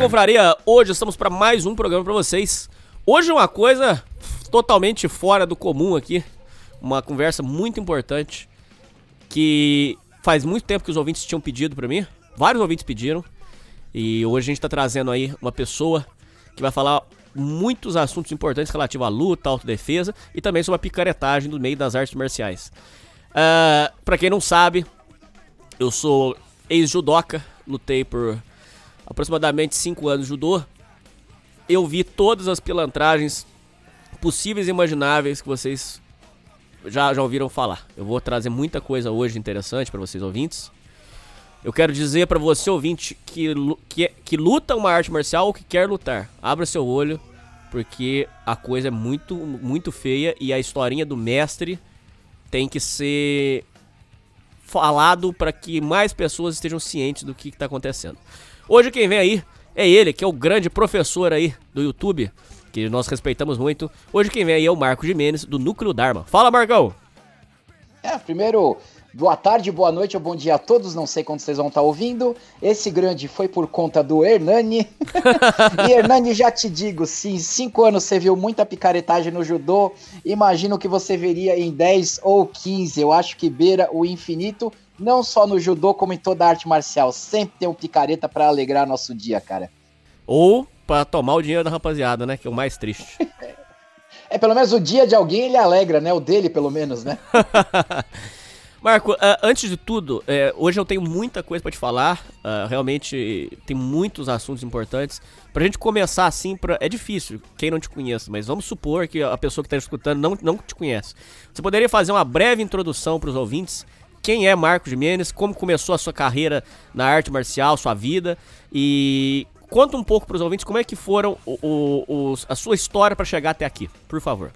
Confraria! Hoje estamos para mais um programa para vocês. Hoje uma coisa totalmente fora do comum aqui, uma conversa muito importante que faz muito tempo que os ouvintes tinham pedido para mim, vários ouvintes pediram, e hoje a gente tá trazendo aí uma pessoa que vai falar muitos assuntos importantes relativos à luta, autodefesa e também sobre a picaretagem do meio das artes marciais. Uh, para quem não sabe, eu sou ex-judoca, lutei por aproximadamente 5 anos de judô. Eu vi todas as pilantragens possíveis e imagináveis que vocês já, já ouviram falar. Eu vou trazer muita coisa hoje interessante para vocês ouvintes. Eu quero dizer para você ouvinte que, que, que luta uma arte marcial ou que quer lutar, abra seu olho, porque a coisa é muito, muito feia e a historinha do mestre tem que ser falado para que mais pessoas estejam cientes do que está acontecendo. Hoje quem vem aí é ele, que é o grande professor aí do YouTube, que nós respeitamos muito. Hoje quem vem aí é o Marco Jimenez, do Núcleo Dharma. Fala, Marcão! É, primeiro, boa tarde, boa noite ou bom dia a todos, não sei quando vocês vão estar ouvindo. Esse grande foi por conta do Hernani. e Hernani, já te digo, se em 5 anos você viu muita picaretagem no judô, imagino que você veria em 10 ou 15. Eu acho que beira o infinito não só no judô, como em toda arte marcial. Sempre tem um picareta para alegrar nosso dia, cara. Ou para tomar o dinheiro da rapaziada, né? Que é o mais triste. é, pelo menos o dia de alguém ele alegra, né? O dele, pelo menos, né? Marco, uh, antes de tudo, uh, hoje eu tenho muita coisa para te falar. Uh, realmente tem muitos assuntos importantes. Pra gente começar assim, pra... é difícil, quem não te conhece, mas vamos supor que a pessoa que tá escutando não, não te conhece. Você poderia fazer uma breve introdução para os ouvintes quem é Marcos Jimenez, como começou a sua carreira na arte marcial, sua vida e conta um pouco para os ouvintes como é que foram o, o, a sua história para chegar até aqui, por favor.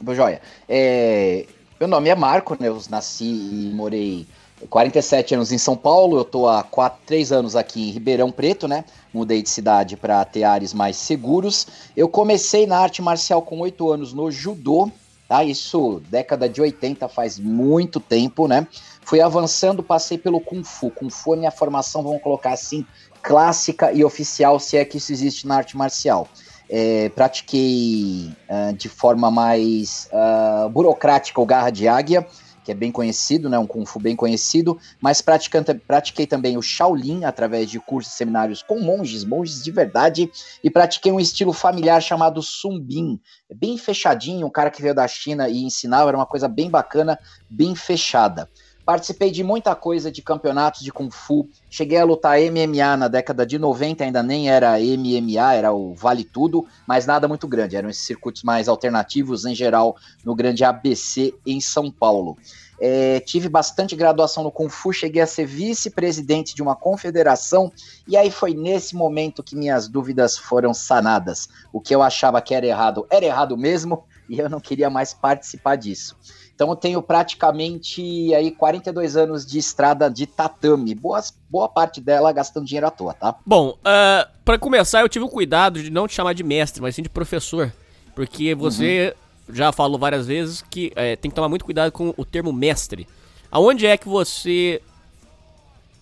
Boa joia. É, meu nome é Marco, né? Eu nasci e morei 47 anos em São Paulo, eu tô há 4, 3 anos aqui em Ribeirão Preto, né? Mudei de cidade para ter ares mais seguros. Eu comecei na arte marcial com 8 anos no judô, tá? Isso, década de 80, faz muito tempo, né? Fui avançando, passei pelo Kung Fu. Kung Fu é minha formação, vamos colocar assim, clássica e oficial, se é que isso existe na arte marcial. É, pratiquei uh, de forma mais uh, burocrática o Garra de Águia, que é bem conhecido, né, um Kung Fu bem conhecido, mas pratiquei também o Shaolin através de cursos e seminários com monges, monges de verdade, e pratiquei um estilo familiar chamado Sumbin, bem fechadinho, um cara que veio da China e ensinava, era uma coisa bem bacana, bem fechada. Participei de muita coisa de campeonatos de Kung Fu. Cheguei a lutar MMA na década de 90, ainda nem era MMA, era o Vale Tudo, mas nada muito grande. Eram esses circuitos mais alternativos, em geral, no grande ABC em São Paulo. É, tive bastante graduação no Kung Fu, cheguei a ser vice-presidente de uma confederação, e aí foi nesse momento que minhas dúvidas foram sanadas. O que eu achava que era errado era errado mesmo, e eu não queria mais participar disso. Então eu tenho praticamente aí 42 anos de estrada de tatame. Boas, boa parte dela gastando dinheiro à toa, tá? Bom, uh, ah, para começar, eu tive o cuidado de não te chamar de mestre, mas sim de professor. Porque você uhum. já falou várias vezes que é, tem que tomar muito cuidado com o termo mestre. Aonde é que você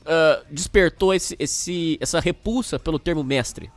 uh, despertou esse, esse, essa repulsa pelo termo mestre?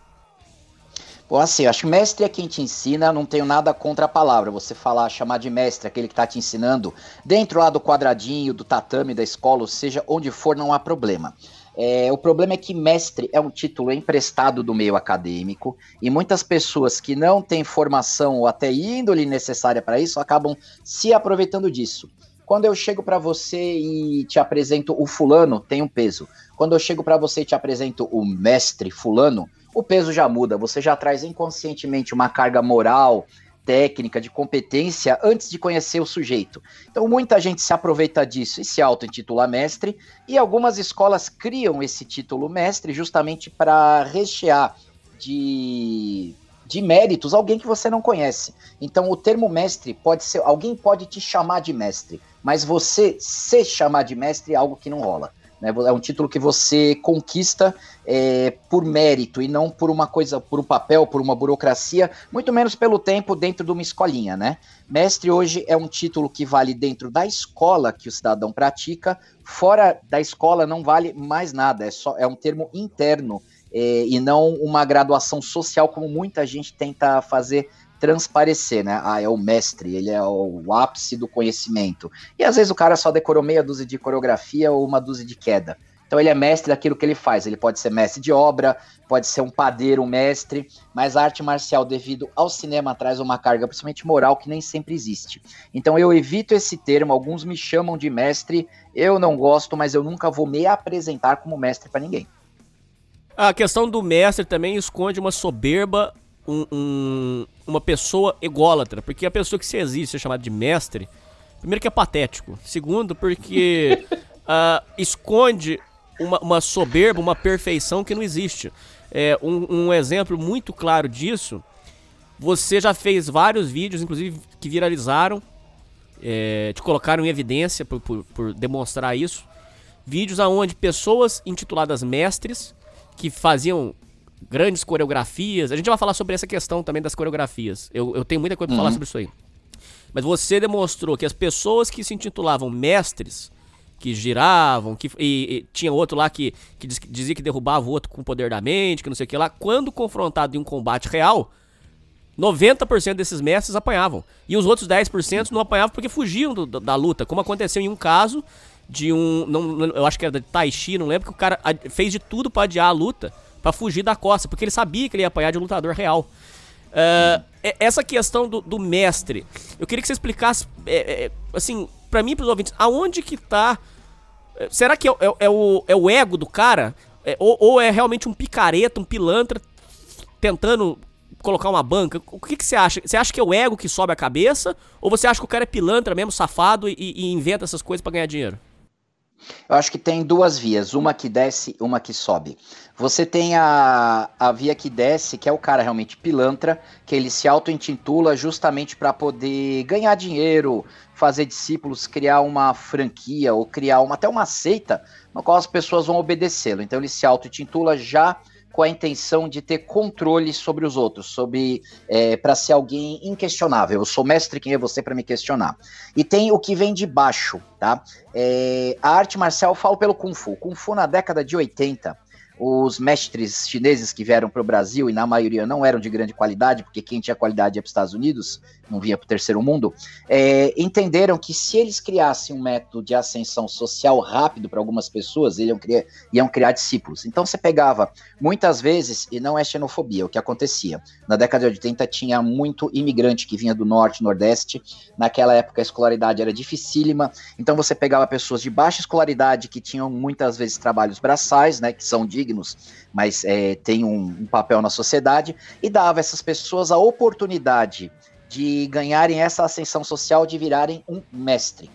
Bom, assim, acho que mestre é quem te ensina, não tenho nada contra a palavra. Você falar, chamar de mestre aquele que está te ensinando, dentro lá do quadradinho, do tatame da escola, ou seja, onde for, não há problema. É, o problema é que mestre é um título emprestado do meio acadêmico e muitas pessoas que não têm formação ou até índole necessária para isso acabam se aproveitando disso. Quando eu chego para você e te apresento o fulano, tem um peso. Quando eu chego para você e te apresento o mestre fulano, o peso já muda. Você já traz inconscientemente uma carga moral, técnica, de competência antes de conhecer o sujeito. Então, muita gente se aproveita disso e se auto-intitula mestre, e algumas escolas criam esse título mestre justamente para rechear de de méritos alguém que você não conhece. Então, o termo mestre pode ser. Alguém pode te chamar de mestre, mas você se chamar de mestre é algo que não rola. Né? É um título que você conquista é, por mérito e não por uma coisa, por um papel, por uma burocracia, muito menos pelo tempo dentro de uma escolinha, né? Mestre hoje é um título que vale dentro da escola que o cidadão pratica, fora da escola não vale mais nada, é, só, é um termo interno é, e não uma graduação social como muita gente tenta fazer transparecer, né? Ah, é o mestre, ele é o ápice do conhecimento. E às vezes o cara só decorou meia dúzia de coreografia ou uma dúzia de queda. Então ele é mestre daquilo que ele faz. Ele pode ser mestre de obra, pode ser um padeiro, um mestre, mas a arte marcial, devido ao cinema, traz uma carga, principalmente moral, que nem sempre existe. Então eu evito esse termo, alguns me chamam de mestre, eu não gosto, mas eu nunca vou me apresentar como mestre para ninguém. A questão do mestre também esconde uma soberba, um, um, uma pessoa ególatra. Porque a pessoa que se existe é chamada de mestre, primeiro que é patético. Segundo, porque uh, esconde uma, uma, soberba, uma perfeição que não existe. É, um, um exemplo muito claro disso, você já fez vários vídeos, inclusive, que viralizaram, é, te colocaram em evidência por, por, por demonstrar isso. Vídeos aonde pessoas intituladas mestres que faziam grandes coreografias. A gente vai falar sobre essa questão também das coreografias. Eu, eu tenho muita coisa pra uhum. falar sobre isso aí. Mas você demonstrou que as pessoas que se intitulavam mestres, que giravam, que e, e, tinha outro lá que, que dizia que derrubava o outro com o poder da mente, que não sei o que lá, quando confrontado em um combate real, 90% desses mestres apanhavam. E os outros 10% não apanhavam porque fugiam do, da, da luta, como aconteceu em um caso de um. Não, eu acho que era de Tai Chi, não lembro, que o cara fez de tudo para adiar a luta, para fugir da costa, porque ele sabia que ele ia apanhar de lutador real. Uh, essa questão do, do, mestre, eu queria que você explicasse, é, é, assim, para mim e pros ouvintes, aonde que tá. Será que é, é, é, o, é o ego do cara? É, ou, ou, é realmente um picareta, um pilantra tentando colocar uma banca? O que, que você acha? Você acha que é o ego que sobe a cabeça? Ou você acha que o cara é pilantra mesmo, safado e, e inventa essas coisas para ganhar dinheiro? Eu acho que tem duas vias, uma que desce, uma que sobe. Você tem a, a via que desce, que é o cara realmente pilantra, que ele se auto-intitula justamente para poder ganhar dinheiro, fazer discípulos, criar uma franquia ou criar uma, até uma seita na qual as pessoas vão obedecê-lo. Então ele se auto-intitula já com a intenção de ter controle sobre os outros, sobre é, para ser alguém inquestionável. Eu sou mestre, quem é você para me questionar? E tem o que vem de baixo, tá? É, a arte marcial, eu falo pelo Kung Fu. Kung Fu na década de 80 os mestres chineses que vieram para o Brasil, e na maioria não eram de grande qualidade, porque quem tinha qualidade ia para os Estados Unidos, não vinha para o terceiro mundo, é, entenderam que se eles criassem um método de ascensão social rápido para algumas pessoas, iam criar, iam criar discípulos. Então você pegava, muitas vezes, e não é xenofobia, o que acontecia, na década de 80 tinha muito imigrante que vinha do norte, nordeste, naquela época a escolaridade era dificílima, então você pegava pessoas de baixa escolaridade que tinham muitas vezes trabalhos braçais, né, que são de dignos, mas é, tem um, um papel na sociedade, e dava essas pessoas a oportunidade de ganharem essa ascensão social, de virarem um mestre.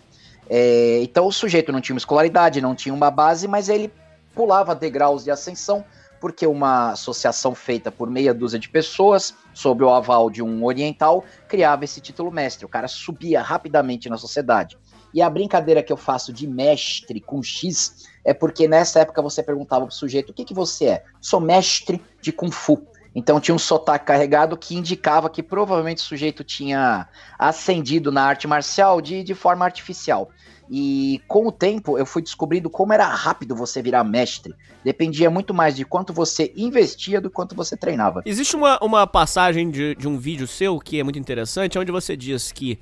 É, então o sujeito não tinha uma escolaridade, não tinha uma base, mas ele pulava degraus de ascensão, porque uma associação feita por meia dúzia de pessoas, sob o aval de um oriental, criava esse título mestre. O cara subia rapidamente na sociedade. E a brincadeira que eu faço de mestre com X é porque nessa época você perguntava pro sujeito o que, que você é? Sou mestre de Kung Fu. Então tinha um sotaque carregado que indicava que provavelmente o sujeito tinha ascendido na arte marcial de, de forma artificial. E com o tempo eu fui descobrindo como era rápido você virar mestre. Dependia muito mais de quanto você investia do quanto você treinava. Existe uma, uma passagem de, de um vídeo seu que é muito interessante, onde você diz que.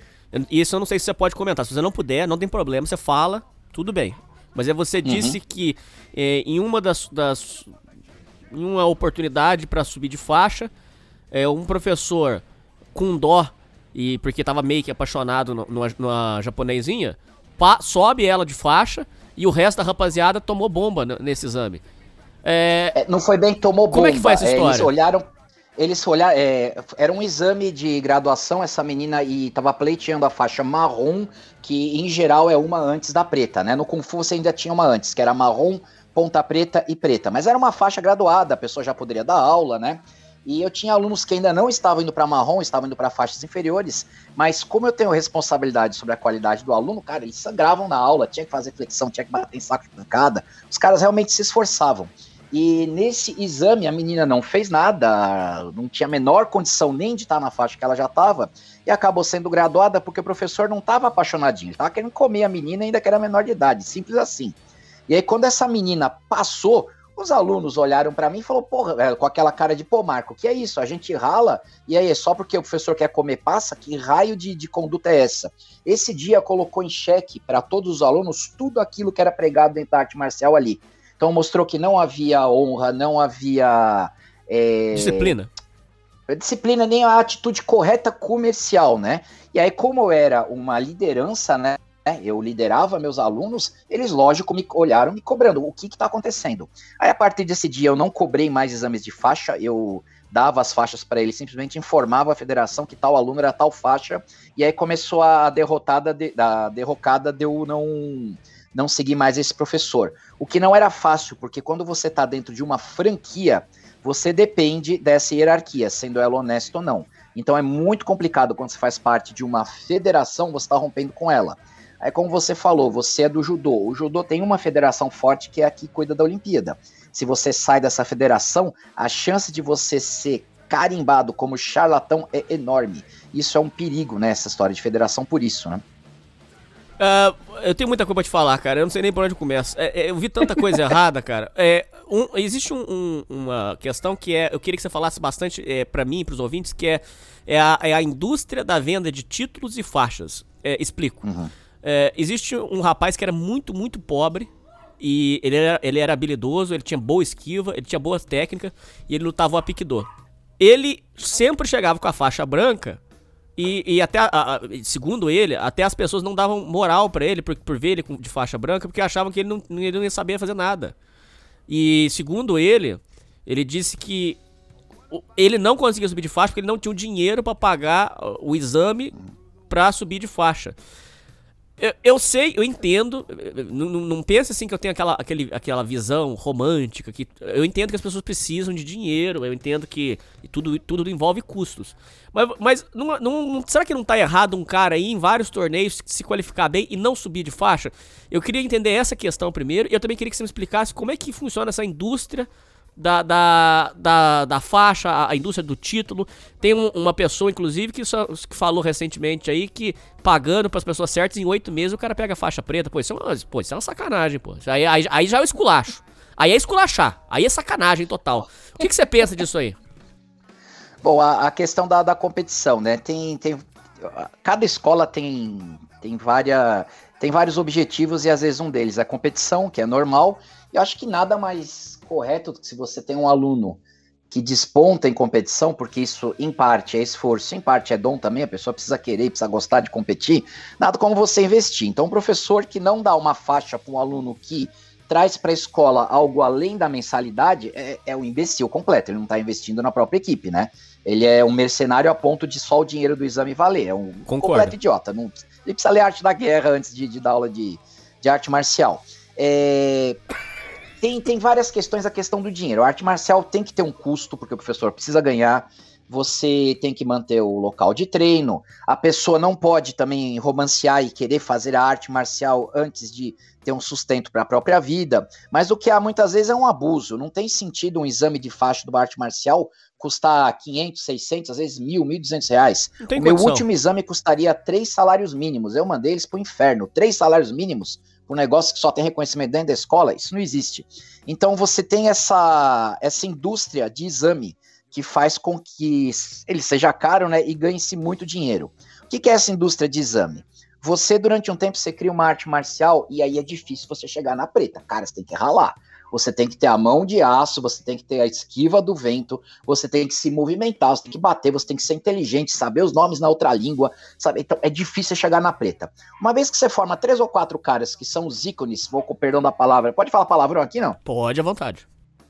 Isso eu não sei se você pode comentar. Se você não puder, não tem problema, você fala, tudo bem. Mas é você disse uhum. que é, em uma das, das em uma oportunidade para subir de faixa, é, um professor com dó e porque tava meio que apaixonado numa, numa japonesinha, pa, sobe ela de faixa e o resto da rapaziada tomou bomba nesse exame. É... É, não foi bem que tomou bomba. Como é que foi essa história? eles olharam, eles olharam, é, era um exame de graduação, essa menina e tava pleiteando a faixa marrom, que em geral é uma antes da preta, né? No Kung Fu você ainda tinha uma antes, que era marrom, ponta preta e preta. Mas era uma faixa graduada, a pessoa já poderia dar aula, né? E eu tinha alunos que ainda não estavam indo para marrom, estavam indo para faixas inferiores, mas como eu tenho responsabilidade sobre a qualidade do aluno, cara, eles sangravam na aula, tinha que fazer flexão, tinha que bater em saco de pancada. Os caras realmente se esforçavam. E nesse exame a menina não fez nada, não tinha a menor condição nem de estar na faixa que ela já estava, e acabou sendo graduada porque o professor não estava apaixonadinho, estava querendo comer a menina ainda que era menor de idade, simples assim. E aí quando essa menina passou, os alunos olharam para mim e falaram, porra, com aquela cara de, pô, Marco, que é isso? A gente rala e aí é só porque o professor quer comer passa? Que raio de, de conduta é essa? Esse dia colocou em xeque para todos os alunos tudo aquilo que era pregado dentro da arte marcial ali. Então mostrou que não havia honra, não havia. É, disciplina. Disciplina, nem a atitude correta comercial, né? E aí, como eu era uma liderança, né? Eu liderava meus alunos, eles, lógico, me olharam me cobrando. O que está acontecendo? Aí, a partir desse dia, eu não cobrei mais exames de faixa, eu dava as faixas para ele, simplesmente informava a federação que tal aluno era tal faixa, e aí começou a derrotada, de, a derrocada de eu não não seguir mais esse professor. O que não era fácil, porque quando você está dentro de uma franquia, você depende dessa hierarquia, sendo ela honesta ou não. Então é muito complicado quando você faz parte de uma federação, você está rompendo com ela. Aí, como você falou, você é do judô. O judô tem uma federação forte que é a que cuida da Olimpíada. Se você sai dessa federação, a chance de você ser carimbado como charlatão é enorme. Isso é um perigo nessa história de federação, por isso, né? Uh, eu tenho muita coisa pra te falar, cara. Eu não sei nem por onde começo. É, é, eu vi tanta coisa errada, cara. É, um, existe um, um, uma questão que é. Eu queria que você falasse bastante é, para mim e pros ouvintes, que é, é, a, é a indústria da venda de títulos e faixas. É, explico. Uhum. É, existe um rapaz que era muito, muito pobre. E ele era, ele era habilidoso, ele tinha boa esquiva, ele tinha boa técnica e ele lutava o piquidor. Ele sempre chegava com a faixa branca e, e até, a, a, segundo ele, até as pessoas não davam moral para ele por, por ver ele de faixa branca, porque achavam que ele não, ele não ia saber fazer nada. E segundo ele, ele disse que ele não conseguia subir de faixa porque ele não tinha o dinheiro para pagar o exame para subir de faixa. Eu, eu, sei, eu entendo. Não, não pense assim que eu tenho aquela, aquele, aquela visão romântica. que Eu entendo que as pessoas precisam de dinheiro. Eu entendo que tudo, tudo envolve custos. Mas, mas não, não, será que não tá errado um cara aí em vários torneios se qualificar bem e não subir de faixa? Eu queria entender essa questão primeiro. E eu também queria que você me explicasse como é que funciona essa indústria da, da, da, da faixa, a, indústria do título. Tem um, uma pessoa, inclusive, que, só, que falou recentemente aí que pagando para as pessoas certas, em oito meses o cara pega a faixa preta. Pô, isso é uma, pô, isso é uma sacanagem, pô. Aí, aí, aí já é o esculacho. Aí é esculachar. Aí é sacanagem total. O que, você pensa disso aí? Bom, a, a questão da, da competição, né? Tem, tem, cada escola tem, tem, várias, tem vários objetivos e às vezes um deles é competição, que é normal. E eu acho que nada mais correto se você tem um aluno que desponta em competição, porque isso em parte é esforço, em parte é dom também, a pessoa precisa querer, precisa gostar de competir, nada como você investir. Então, um professor que não dá uma faixa para um aluno que traz para a escola algo além da mensalidade é, é um imbecil completo, ele não está investindo na própria equipe, né? Ele é um mercenário a ponto de só o dinheiro do exame valer, é um Concordo. completo idiota. Não, ele precisa ler arte da guerra antes de, de dar aula de, de arte marcial. É, tem, tem várias questões a questão do dinheiro. A arte marcial tem que ter um custo, porque o professor precisa ganhar. Você tem que manter o local de treino. A pessoa não pode também romancear e querer fazer a arte marcial antes de ter um sustento para a própria vida. Mas o que há muitas vezes é um abuso. Não tem sentido um exame de faixa do arte marcial custar 500, 600, às vezes mil, 1.200 reais. O meu condição. último exame custaria três salários mínimos. Eu mandei eles para o inferno. Três salários mínimos um negócio que só tem reconhecimento dentro da escola, isso não existe. Então você tem essa, essa indústria de exame que faz com que ele seja caro né, e ganhe-se muito dinheiro. O que, que é essa indústria de exame? Você, durante um tempo, você cria uma arte marcial e aí é difícil você chegar na preta. Cara, você tem que ralar. Você tem que ter a mão de aço, você tem que ter a esquiva do vento, você tem que se movimentar, você tem que bater, você tem que ser inteligente, saber os nomes na outra língua, sabe? Então é difícil chegar na preta. Uma vez que você forma três ou quatro caras que são os ícones, vou com perdão da palavra, pode falar palavrão aqui não? Pode à vontade.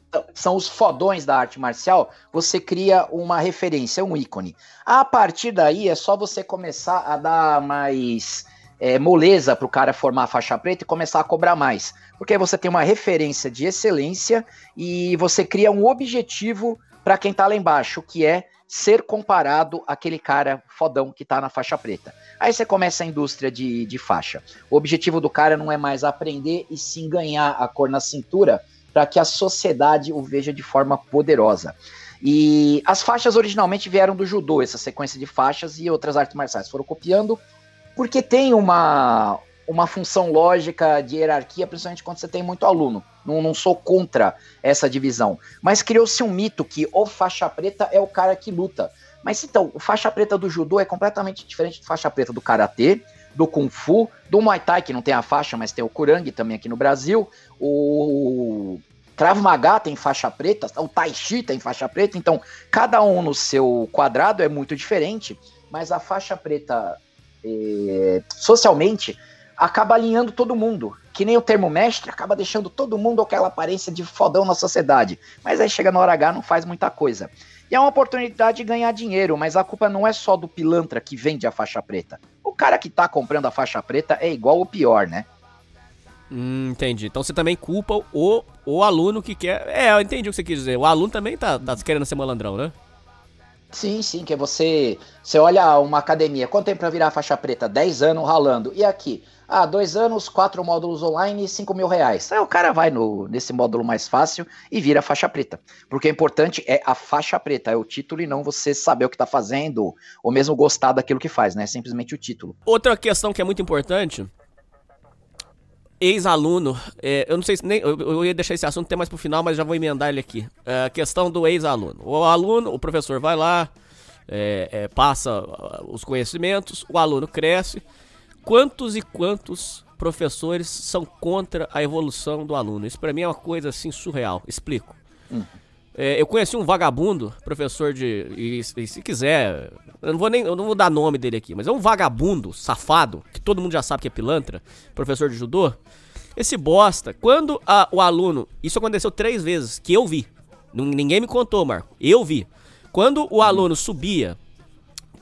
Então, são os fodões da arte marcial, você cria uma referência, um ícone. A partir daí é só você começar a dar mais é, moleza para o cara formar a faixa preta e começar a cobrar mais. Porque você tem uma referência de excelência e você cria um objetivo para quem está lá embaixo, que é ser comparado àquele cara fodão que está na faixa preta. Aí você começa a indústria de, de faixa. O objetivo do cara não é mais aprender e sim ganhar a cor na cintura para que a sociedade o veja de forma poderosa. E as faixas originalmente vieram do judô, essa sequência de faixas e outras artes marciais foram copiando, porque tem uma, uma função lógica de hierarquia, principalmente quando você tem muito aluno. Não, não sou contra essa divisão. Mas criou-se um mito que o faixa preta é o cara que luta. Mas então, o faixa preta do judô é completamente diferente do faixa preta do karatê, do Kung Fu, do Muay Thai, que não tem a faixa, mas tem o Kurang também aqui no Brasil, o Krav Maga tem faixa preta, o Tai Chi tem faixa preta, então cada um no seu quadrado é muito diferente, mas a faixa preta é, socialmente acaba alinhando todo mundo. Que nem o termo mestre acaba deixando todo mundo aquela aparência de fodão na sociedade. Mas aí chega na hora H não faz muita coisa. E é uma oportunidade de ganhar dinheiro, mas a culpa não é só do pilantra que vende a faixa preta. O cara que tá comprando a faixa preta é igual ou pior, né? Hum, entendi. Então você também culpa o, o aluno que quer. É, eu entendi o que você quis dizer. O aluno também tá, tá querendo ser malandrão, né? Sim, sim, que é você. Você olha uma academia, quanto tempo pra virar faixa preta? 10 anos ralando. E aqui? Ah, dois anos, quatro módulos online e 5 mil reais. Aí o cara vai no, nesse módulo mais fácil e vira faixa preta. Porque o importante é a faixa preta, é o título e não você saber o que tá fazendo, ou mesmo gostar daquilo que faz, né? Simplesmente o título. Outra questão que é muito importante ex-aluno, é, eu não sei se nem. Eu, eu, ia deixar esse assunto até mais pro final, mas já vou emendar ele aqui. É, a questão do ex-aluno. O aluno, o professor vai lá, é, é passa os conhecimentos, o aluno cresce. Quantos e quantos professores são contra a evolução do aluno? Isso para mim é uma coisa assim surreal. Explico. Hum. É, eu conheci um vagabundo, professor de. E, e, se quiser. Eu não vou nem. Eu não vou dar nome dele aqui, mas é um vagabundo, safado, que todo mundo já sabe que é pilantra, professor de judô. Esse bosta, quando a, o aluno. Isso aconteceu três vezes, que eu vi. Ninguém me contou, Marco. Eu vi. Quando o aluno subia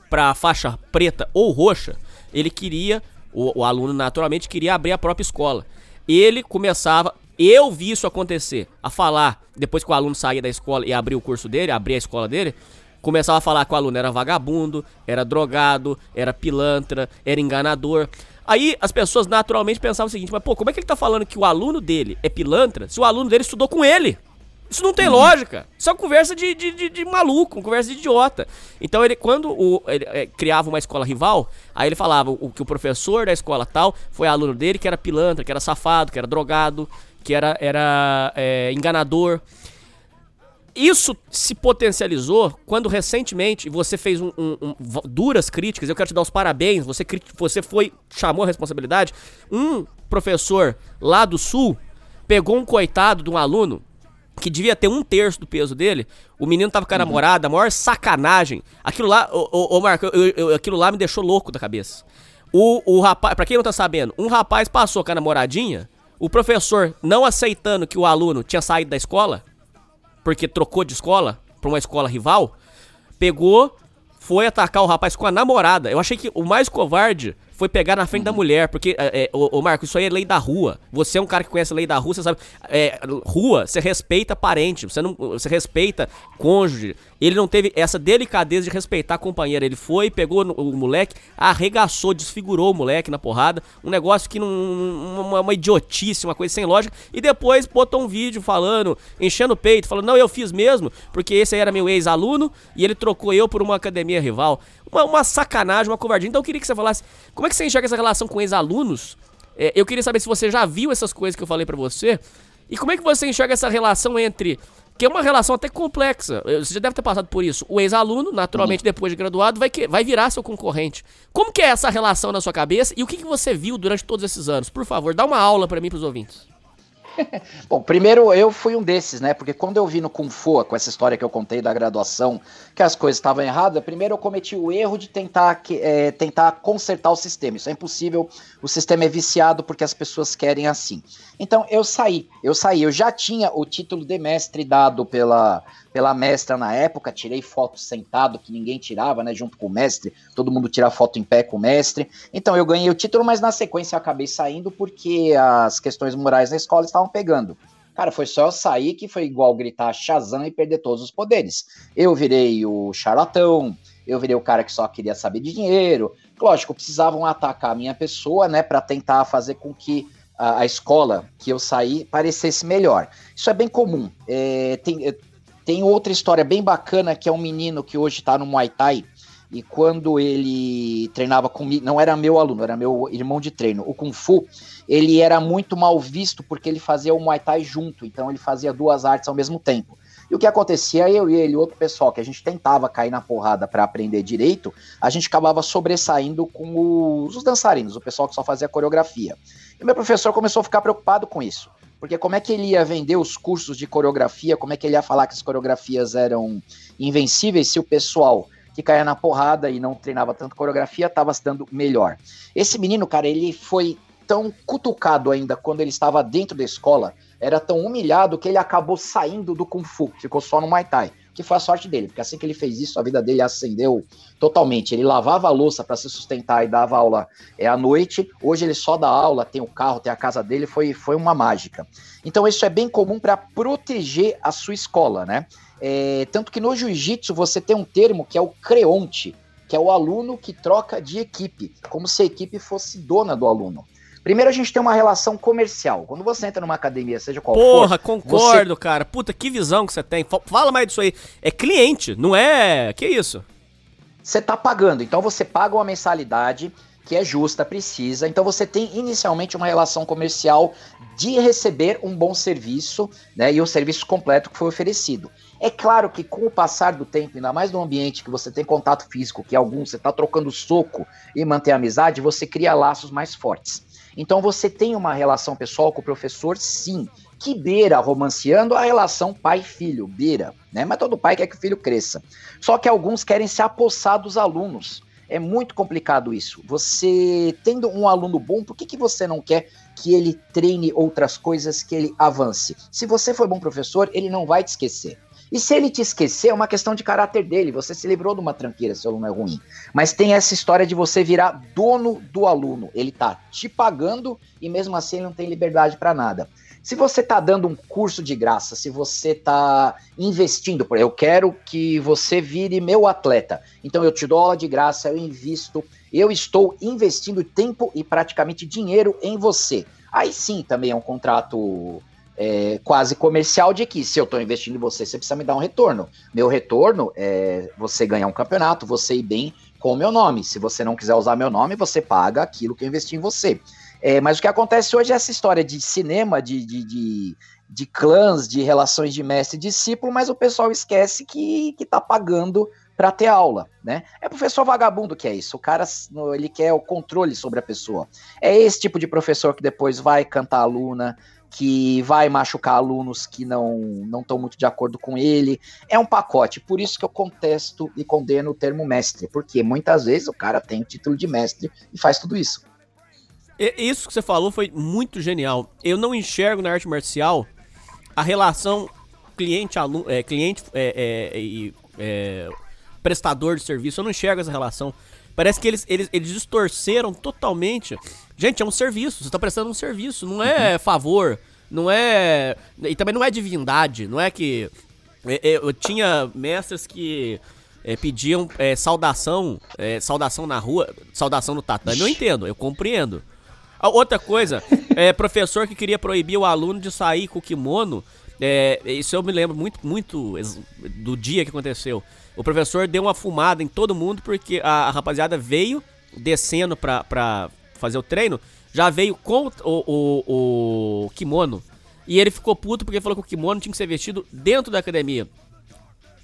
pra faixa preta ou roxa, ele queria o, o aluno naturalmente queria abrir a própria escola. Ele começava, eu vi isso acontecer, a falar, depois que o aluno saía da escola e abria o curso dele, abria a escola dele, começava a falar que o aluno era vagabundo, era drogado, era pilantra, era enganador. Aí as pessoas naturalmente pensavam o seguinte: mas pô, como é que ele tá falando que o aluno dele é pilantra se o aluno dele estudou com ele? Isso não tem lógica. Isso é uma conversa de, de, de, de, maluco, conversa de idiota. Então ele, quando o, ele, é, criava uma escola rival, aí ele falava o, que o professor da escola tal foi aluno dele que era pilantra, que era safado, que era drogado, que era, era é, enganador. Isso se potencializou quando recentemente você fez um, um, um, duras críticas. Eu quero te dar os parabéns. Você, você foi chamou a responsabilidade. Um professor lá do sul pegou um coitado de um aluno que devia ter um terço do peso dele, o menino tava com a uhum. namorada, a maior sacanagem. Aquilo lá, ô, ô, ô Marco, eu, eu, aquilo lá me deixou louco da cabeça. O, o rapaz, pra quem não tá sabendo, um rapaz passou com a namoradinha, o professor não aceitando que o aluno tinha saído da escola, porque trocou de escola pra uma escola rival, pegou, foi atacar o rapaz com a namorada. Eu achei que o mais covarde foi pegar na frente uhum. da mulher, porque, é, é, ô, ô, Marco, isso aí é lei da rua. Você é um cara que conhece a lei da rua, você sabe. É, rua, você respeita parente, você não você respeita cônjuge. Ele não teve essa delicadeza de respeitar a companheira. Ele foi, pegou o moleque, arregaçou, desfigurou o moleque na porrada. Um negócio que não. Uma, uma idiotice, uma coisa sem lógica. E depois botou um vídeo falando, enchendo o peito, falando: Não, eu fiz mesmo, porque esse aí era meu ex-aluno e ele trocou eu por uma academia rival. Uma, uma sacanagem, uma covardia. Então eu queria que você falasse como é que você enxerga essa relação com ex-alunos. É, eu queria saber se você já viu essas coisas que eu falei para você. E como é que você enxerga essa relação entre que é uma relação até complexa. Você já deve ter passado por isso. O ex-aluno, naturalmente, depois de graduado, vai, que, vai virar seu concorrente. Como que é essa relação na sua cabeça e o que, que você viu durante todos esses anos? Por favor, dá uma aula para mim, para os ouvintes. Bom, primeiro eu fui um desses, né? Porque quando eu vi no Kung Fu, com essa história que eu contei da graduação, que as coisas estavam erradas, primeiro eu cometi o erro de tentar, é, tentar consertar o sistema. Isso é impossível, o sistema é viciado porque as pessoas querem assim. Então eu saí, eu saí, eu já tinha o título de mestre dado pela, pela mestra na época, tirei foto sentado, que ninguém tirava, né, junto com o mestre, todo mundo tira foto em pé com o mestre. Então eu ganhei o título, mas na sequência eu acabei saindo porque as questões morais na escola estavam pegando. Cara, foi só eu sair que foi igual gritar Shazam e perder todos os poderes. Eu virei o charlatão, eu virei o cara que só queria saber de dinheiro. Lógico, precisavam atacar a minha pessoa, né, para tentar fazer com que a, a, escola que eu saí parecesse melhor. Isso é bem comum. É, tem, tem outra história bem bacana que é um menino que hoje está no Muay Thai. E quando ele treinava comigo, não era meu aluno, era meu irmão de treino. O Kung Fu, ele era muito mal visto porque ele fazia o Muay Thai junto, então ele fazia duas artes ao mesmo tempo. E o que acontecia, eu e ele, outro pessoal, que a gente tentava cair na porrada para aprender direito, a gente acabava sobressaindo com os, os dançarinos, o pessoal que só fazia coreografia. E meu professor começou a ficar preocupado com isso. Porque como é que ele ia vender os cursos de coreografia? Como é que ele ia falar que as coreografias eram invencíveis se o pessoal que caía na porrada e não treinava tanto coreografia estava se dando melhor? Esse menino, cara, ele foi tão cutucado ainda quando ele estava dentro da escola, era tão humilhado que ele acabou saindo do Kung Fu, ficou só no Muay Thai que foi a sorte dele, porque assim que ele fez isso, a vida dele acendeu totalmente. Ele lavava a louça para se sustentar e dava aula é, à noite. Hoje ele só dá aula, tem o carro, tem a casa dele, foi, foi uma mágica. Então isso é bem comum para proteger a sua escola, né? É, tanto que no jiu-jitsu você tem um termo que é o creonte, que é o aluno que troca de equipe, como se a equipe fosse dona do aluno. Primeiro a gente tem uma relação comercial. Quando você entra numa academia, seja qual Porra, for. Porra, concordo, você... cara. Puta, que visão que você tem. Fala mais disso aí. É cliente, não é. Que isso? Você tá pagando. Então você paga uma mensalidade que é justa, precisa. Então você tem inicialmente uma relação comercial de receber um bom serviço, né? E o serviço completo que foi oferecido. É claro que com o passar do tempo, ainda mais no ambiente que você tem contato físico, que alguns você está trocando soco e mantém amizade, você cria laços mais fortes. Então você tem uma relação pessoal com o professor, sim, que beira, romanceando a relação pai-filho, beira, né? Mas todo pai quer que o filho cresça. Só que alguns querem se apossar dos alunos. É muito complicado isso. Você tendo um aluno bom, por que, que você não quer que ele treine outras coisas, que ele avance? Se você for bom professor, ele não vai te esquecer. E se ele te esquecer, é uma questão de caráter dele. Você se livrou de uma tranqueira, seu aluno é ruim. Mas tem essa história de você virar dono do aluno. Ele tá te pagando e mesmo assim ele não tem liberdade para nada. Se você tá dando um curso de graça, se você tá investindo, eu quero que você vire meu atleta. Então eu te dou aula de graça, eu invisto, eu estou investindo tempo e praticamente dinheiro em você. Aí sim também é um contrato é, quase comercial de que se eu estou investindo em você, você precisa me dar um retorno. Meu retorno é você ganhar um campeonato, você ir bem com o meu nome. Se você não quiser usar meu nome, você paga aquilo que eu investi em você. É, mas o que acontece hoje é essa história de cinema, de, de, de, de clãs, de relações de mestre e discípulo, mas o pessoal esquece que, que tá pagando para ter aula, né? É professor vagabundo que é isso. O cara ele quer o controle sobre a pessoa. É esse tipo de professor que depois vai cantar aluna, que vai machucar alunos que não não estão muito de acordo com ele. É um pacote, por isso que eu contesto e condeno o termo mestre, porque muitas vezes o cara tem o título de mestre e faz tudo isso. Isso que você falou foi muito genial. Eu não enxergo na arte marcial a relação cliente aluno, é, cliente é, é, e é, prestador de serviço. Eu não enxergo essa relação. Parece que eles, eles, eles distorceram totalmente Gente, é um serviço, você tá prestando um serviço, não é uhum. favor, não é. E também não é divindade, não é que. Eu, é, é, eu tinha mestres que pediam saudação, saudação na rua, saudação no tatame. Eu entendo, eu compreendo. A outra coisa, é professor que queria proibir o aluno de sair com o kimono. É, isso eu me lembro muito, muito do dia que aconteceu. O professor deu uma fumada em todo mundo porque a, a rapaziada veio descendo pra, pra fazer o treino, já veio com o, o, o kimono. E ele ficou puto porque falou que o kimono tinha que ser vestido dentro da academia.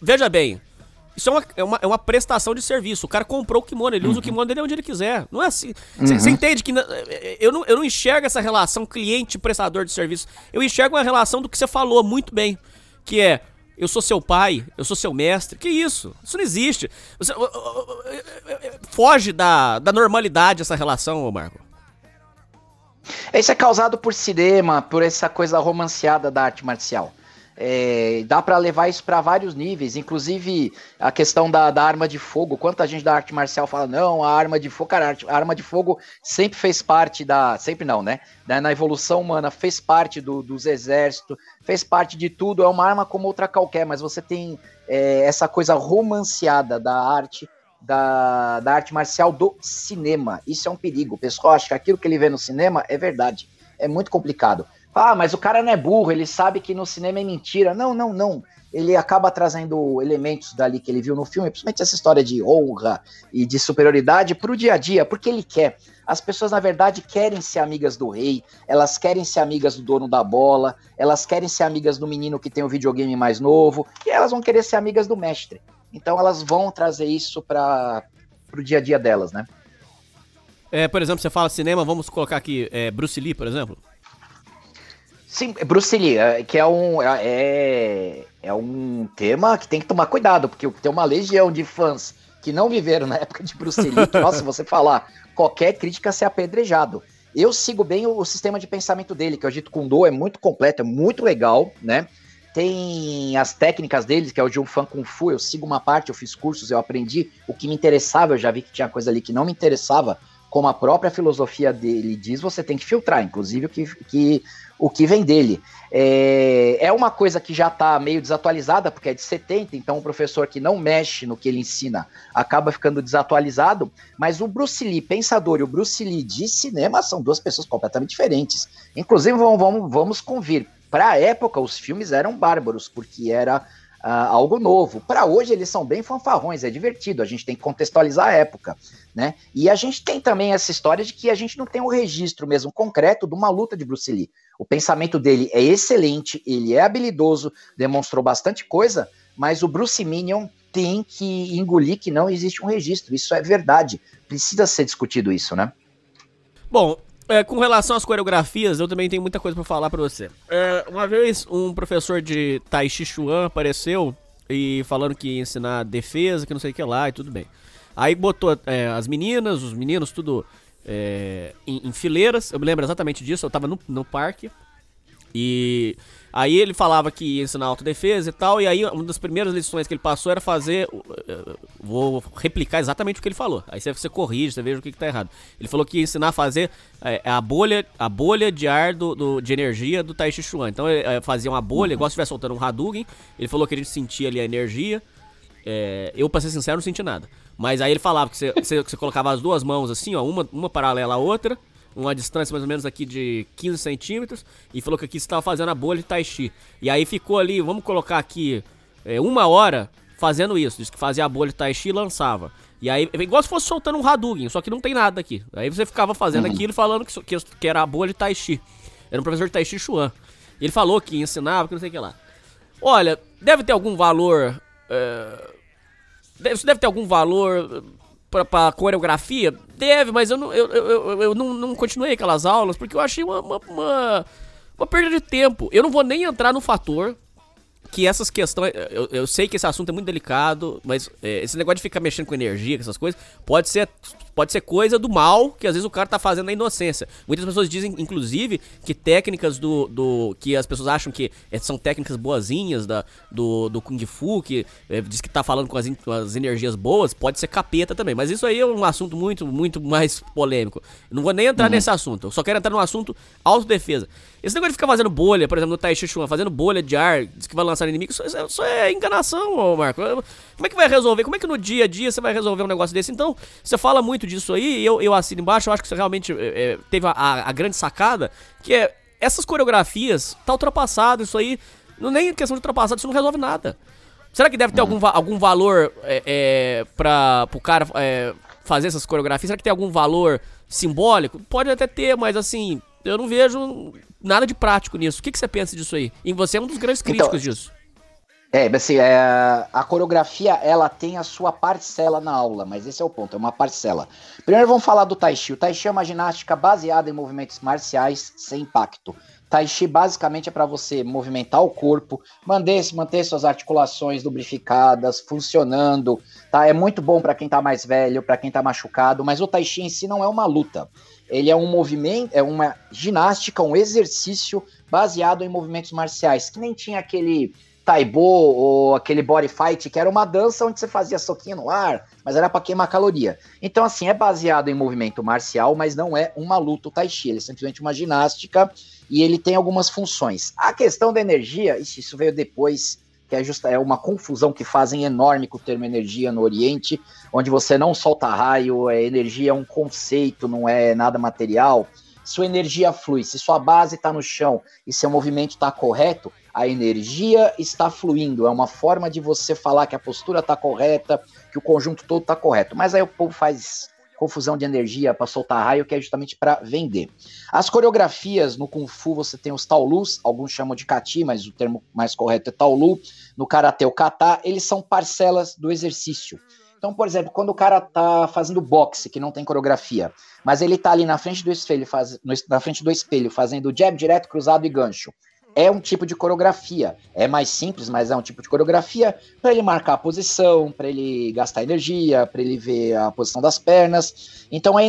Veja bem, isso é uma, é uma, é uma prestação de serviço. O cara comprou o kimono, ele usa o kimono dele onde ele quiser. Não é assim. Você entende que. na- Eu não, eu não enxergo essa relação cliente-prestador de serviço. Eu enxergo uma relação do que você falou muito bem. Que é. Eu sou seu pai, eu sou seu mestre. Que isso? Isso não existe. Você, uh, uh, uh, uh, foge da, da normalidade essa relação, ô Marco. Isso é causado por cinema, por essa coisa romanceada da arte marcial. É, dá pra levar isso pra vários níveis, inclusive a questão da, da arma de fogo. Quanta gente da arte marcial fala, não, a arma de fogo, cara, a arma de fogo sempre fez parte da. Sempre não, né? Na evolução humana, fez parte do- dos exércitos, fez parte de tudo. É uma arma como outra qualquer, mas você tem é, essa coisa romanceada da arte. Da, da arte marcial do cinema. Isso é um perigo. O pessoal acha que aquilo que ele vê no cinema é verdade. É muito complicado. Ah, mas o cara não é burro, ele sabe que no cinema é mentira. Não, não, não. Ele acaba trazendo elementos dali que ele viu no filme, principalmente essa história de honra e de superioridade pro dia a dia, porque ele quer. As pessoas, na verdade, querem ser amigas do rei, elas querem ser amigas do dono da bola, elas querem ser amigas do menino que tem o videogame mais novo, e elas vão querer ser amigas do mestre. Então elas vão trazer isso para pro dia a dia delas, né? É, por exemplo, você fala cinema, vamos colocar aqui é, Bruce Lee, por exemplo. Sim, Bruce Lee, é, que é um, é, é um tema que tem que tomar cuidado, porque tem uma legião de fãs que não viveram na época de Bruce Lee, que, nossa, você falar qualquer crítica ser apedrejado. Eu sigo bem o, o sistema de pensamento dele, que é o Jeet Kune Do, é muito completo, é muito legal, né? Tem as técnicas deles, que é o um fã Kung Fu, eu sigo uma parte, eu fiz cursos, eu aprendi o que me interessava, eu já vi que tinha coisa ali que não me interessava, como a própria filosofia dele diz, você tem que filtrar, inclusive o que, que, o que vem dele. É, é uma coisa que já está meio desatualizada, porque é de 70, então o professor que não mexe no que ele ensina acaba ficando desatualizado, mas o Bruce Lee pensador e o Bruce Lee de cinema são duas pessoas completamente diferentes. Inclusive, vamos, vamos, vamos convir, para a época os filmes eram bárbaros, porque era ah, algo novo. Para hoje eles são bem fanfarrões, é divertido, a gente tem que contextualizar a época, né? E a gente tem também essa história de que a gente não tem um registro mesmo concreto de uma luta de Bruce Lee. O pensamento dele é excelente, ele é habilidoso, demonstrou bastante coisa, mas o Bruce Minion tem que engolir que não existe um registro. Isso é verdade. Precisa ser discutido isso, né? Bom, é, com relação às coreografias, eu também tenho muita coisa pra falar pra você. É, uma vez um professor de Tai Chi Chuan apareceu e falando que ia ensinar defesa, que não sei o que lá e tudo bem. Aí botou é, as meninas, os meninos, tudo é, em, em fileiras. Eu me lembro exatamente disso, eu tava no, no parque. E aí ele falava que ia ensinar autodefesa e tal, e aí uma das primeiras lições que ele passou era fazer. uh, Vou replicar exatamente o que ele falou. Aí você, corrige, você veja o que, tá errado. Ele falou que ia ensinar a fazer é, a bolha, a bolha de ar do, do- de energia do Tai Chi Chuan. Então ele é, fazia uma bolha, igual se estivesse soltando um Hadouken. Ele falou que a gente sentia ali a energia. É, eu, pra ser sincero, não senti nada. Mas aí ele falava que você, você- colocava as duas mãos assim, ó, uma, uma paralela à outra, uma distância mais ou menos aqui de 15 centímetros, e falou que aqui você estava fazendo a bolha de Tai Chi. E aí ficou ali, vamos colocar aqui, é, uma hora fazendo isso. Diz que fazia a bolha de Tai Chi e lançava. E aí, igual se fosse soltando um Hadouken, só que não tem nada aqui. Aí você ficava fazendo aquilo e falando que, que, que era a bolha de Tai Chi. Era um professor de Tai Chi Chuan. Ele falou que ensinava, que não sei o que lá. Olha, deve ter algum valor. é, Isso deve ter algum valor pra, pra coreografia? Deve, mas eu, não, eu, eu, eu, não, não continuei aquelas aulas porque eu achei uma, uma, uma, uma perda de tempo. Eu não vou nem entrar no fator que essas questões. Eu, eu sei que esse assunto é muito delicado, mas é, esse negócio de ficar mexendo com energia, essas coisas, pode ser, pode ser coisa do mal que às vezes o cara tá fazendo na inocência. Muitas pessoas dizem, inclusive, que técnicas do. do que as pessoas acham que é, são técnicas boazinhas da, do, do Kung Fu, que é, diz que tá falando com as, com as energias boas, pode ser capeta também. Mas isso aí é um assunto muito, muito mais polêmico. Não vou nem entrar nesse assunto. Eu só quero entrar no assunto autodefesa. Esse negócio de ficar fazendo bolha, por exemplo, no Tai Chi Chuan, fazendo bolha de ar, diz que vai lançar inimigo, isso, isso é- isso é enganação, Marco. Como é que vai resolver? Como é que no dia a dia você vai resolver um negócio desse? Então, você fala muito disso aí, e eu, eu assino embaixo, eu acho que você realmente é, teve a, a- grande sacada, que é essas coreografias, tá ultrapassado, isso aí, não nem questão de ultrapassado, isso não resolve nada. Será que deve ter algum, algum valor é, é, pra, pro cara é, fazer essas coreografias? Será que tem algum valor simbólico? Pode até ter, mas assim, eu não vejo nada de prático nisso. O que, que você pensa disso aí? E você é um dos grandes Então, críticos disso. É, assim, é, a coreografia, ela tem a sua parcela na aula, mas esse é o ponto, é uma parcela. Primeiro vamos falar do Tai Chi. O Tai Chi é uma ginástica baseada em movimentos marciais sem impacto. Tai Chi basicamente é para você movimentar o corpo, manter, manter suas articulações lubrificadas, funcionando, tá? É muito bom para quem tá mais velho, para quem tá machucado, mas o Tai Chi em si não é uma luta. Ele é um movimento, é uma ginástica, um exercício baseado em movimentos marciais, que nem tinha aquele Taibo ou aquele body fight, que era uma dança onde você fazia soquinho no ar, mas era para queimar caloria. Então, assim, é baseado em movimento marcial, mas não é uma luta o Tai Chi, ele é simplesmente uma ginástica e ele tem algumas funções. A questão da energia, isso veio depois, que é, justa, é uma confusão que fazem enorme com o termo energia no Oriente, onde você não solta raio, é, energia é um conceito, não é nada material. Sua energia flui, se sua base está no chão e seu movimento está correto, a energia está fluindo. É uma forma de você falar que a postura está correta, que o conjunto todo está correto. Mas aí o povo faz confusão de energia para soltar raio, que é justamente para vender. As coreografias no Kung Fu você tem os Taolus, alguns chamam de Kati, mas o termo mais correto é Taolu. No Karate o Kata, eles são parcelas do exercício. Então, por exemplo, quando o cara tá fazendo boxe, que não tem coreografia, mas ele tá ali na frente do espelho, faz, na frente do espelho, fazendo jab direto, cruzado e gancho é um tipo de coreografia. É mais simples, mas é um tipo de coreografia para ele marcar a posição, para ele gastar energia, para ele ver a posição das pernas. Então a,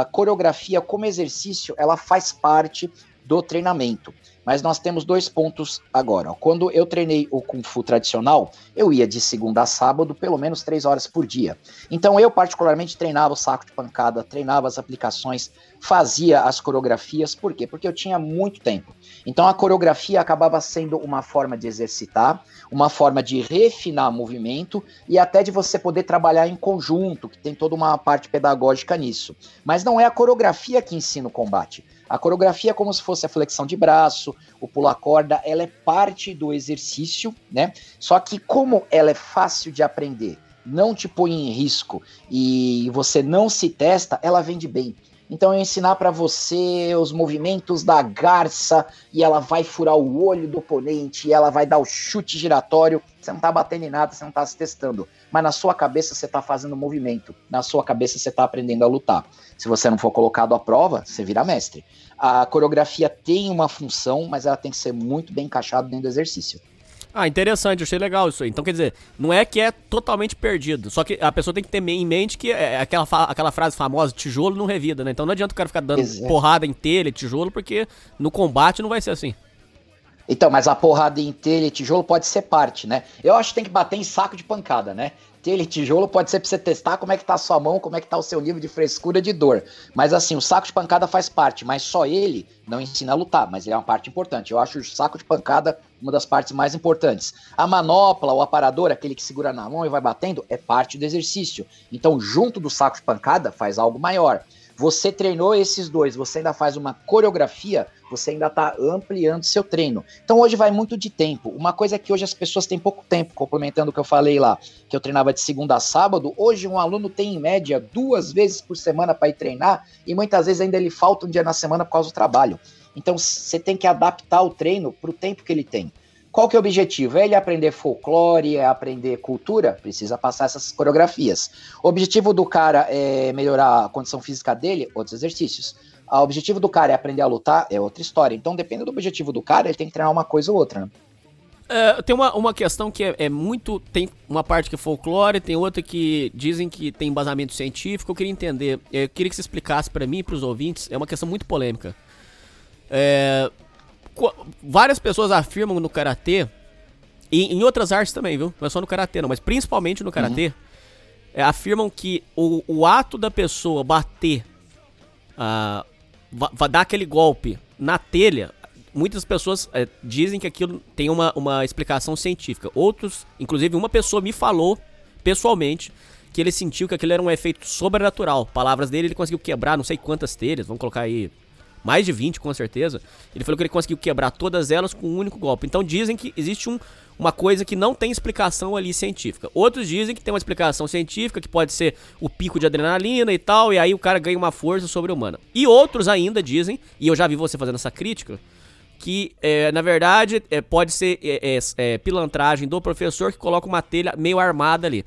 a, coreografia como exercício, ela faz parte do treinamento. Mas nós temos dois pontos agora. Quando eu treinei o Kung Fu tradicional, eu ia de segunda a sábado, pelo menos três horas por dia. Então eu, particularmente, treinava o saco de pancada, treinava as aplicações, fazia as coreografias. Por quê? Porque eu tinha muito tempo. Então a coreografia acabava sendo uma forma de exercitar, uma forma de refinar movimento e até de você poder trabalhar em conjunto, que tem toda uma parte pedagógica nisso. Mas não é a coreografia que ensina o combate. A coreografia é como se fosse a flexão de braço, o pular corda, ela é parte do exercício, né? Só que como ela é fácil de aprender, não te põe em risco e você não se testa, ela vende bem. Então eu ensinar para você os movimentos da garça e ela vai furar o olho do oponente e ela vai dar o chute giratório. Você não tá batendo em nada, você não tá se testando. Mas na sua cabeça você tá fazendo movimento. Na sua cabeça você tá aprendendo a lutar. Se você não for colocado à prova, você vira mestre. A coreografia tem uma função, mas ela tem que ser muito bem encaixada dentro do exercício. Ah, interessante, achei legal isso aí. Então, quer dizer, não é que é totalmente perdido. Só que a pessoa tem que ter em mente que é aquela, aquela frase famosa, tijolo não revida, né? Então não adianta o cara ficar dando Exato. porrada em telha, tijolo, porque no combate não vai ser assim. Então, mas a porrada em telha e tijolo pode ser parte, né? Eu acho que tem que bater em saco de pancada, né? telha e tijolo pode ser pra você testar como é que tá a sua mão, como é que tá o seu nível de frescura de dor. Mas assim, o saco de pancada faz parte, mas só ele não ensina a lutar, mas ele é uma parte importante. Eu acho o saco de pancada uma das partes mais importantes. A manopla, o aparador, aquele que segura na mão e vai batendo, é parte do exercício. Então, junto do saco de pancada, faz algo maior. Você treinou esses dois, você ainda faz uma coreografia, você ainda está ampliando seu treino. Então hoje vai muito de tempo. Uma coisa é que hoje as pessoas têm pouco tempo, complementando o que eu falei lá, que eu treinava de segunda a sábado, hoje um aluno tem em média duas vezes por semana para ir treinar e muitas vezes ainda ele falta um dia na semana por causa do trabalho. Então você tem que adaptar o treino para o tempo que ele tem. Qual que é o objetivo? É ele aprender folclore, é aprender cultura? Precisa passar essas coreografias. O objetivo do cara é melhorar a condição física dele? Outros exercícios. O objetivo do cara é aprender a lutar? É outra história. Então, dependendo do objetivo do cara, ele tem que treinar uma coisa ou outra, né? É, tem uma, uma questão que é, é, muito. Tem uma parte que é folclore, tem outra que dizem que tem embasamento científico. Eu queria entender, eu queria que você explicasse para mim e para os ouvintes. É uma questão muito polêmica. É, várias pessoas afirmam no karatê e em outras artes também, viu? Não é só no karatê, não, mas principalmente no karatê, uhum. é, afirmam que o, o ato da pessoa bater, uh, va, dar aquele golpe na telha, muitas pessoas é, dizem que aquilo tem uma, uma explicação científica. Outros, inclusive uma pessoa me falou pessoalmente que ele sentiu que aquilo era um efeito sobrenatural. Palavras dele, ele conseguiu quebrar não sei quantas telhas, vamos colocar aí mais de 20 com certeza. Ele falou que ele conseguiu quebrar todas elas com um único golpe. Então dizem que existe um, uma coisa que não tem explicação ali científica. Outros dizem que tem uma explicação científica, que pode ser o pico de adrenalina e tal, e aí o cara ganha uma força sobre-humana. E outros ainda dizem, e eu já vi você fazendo essa crítica, que é, na verdade é, pode ser é, é, é pilantragem do professor que coloca uma telha meio armada ali.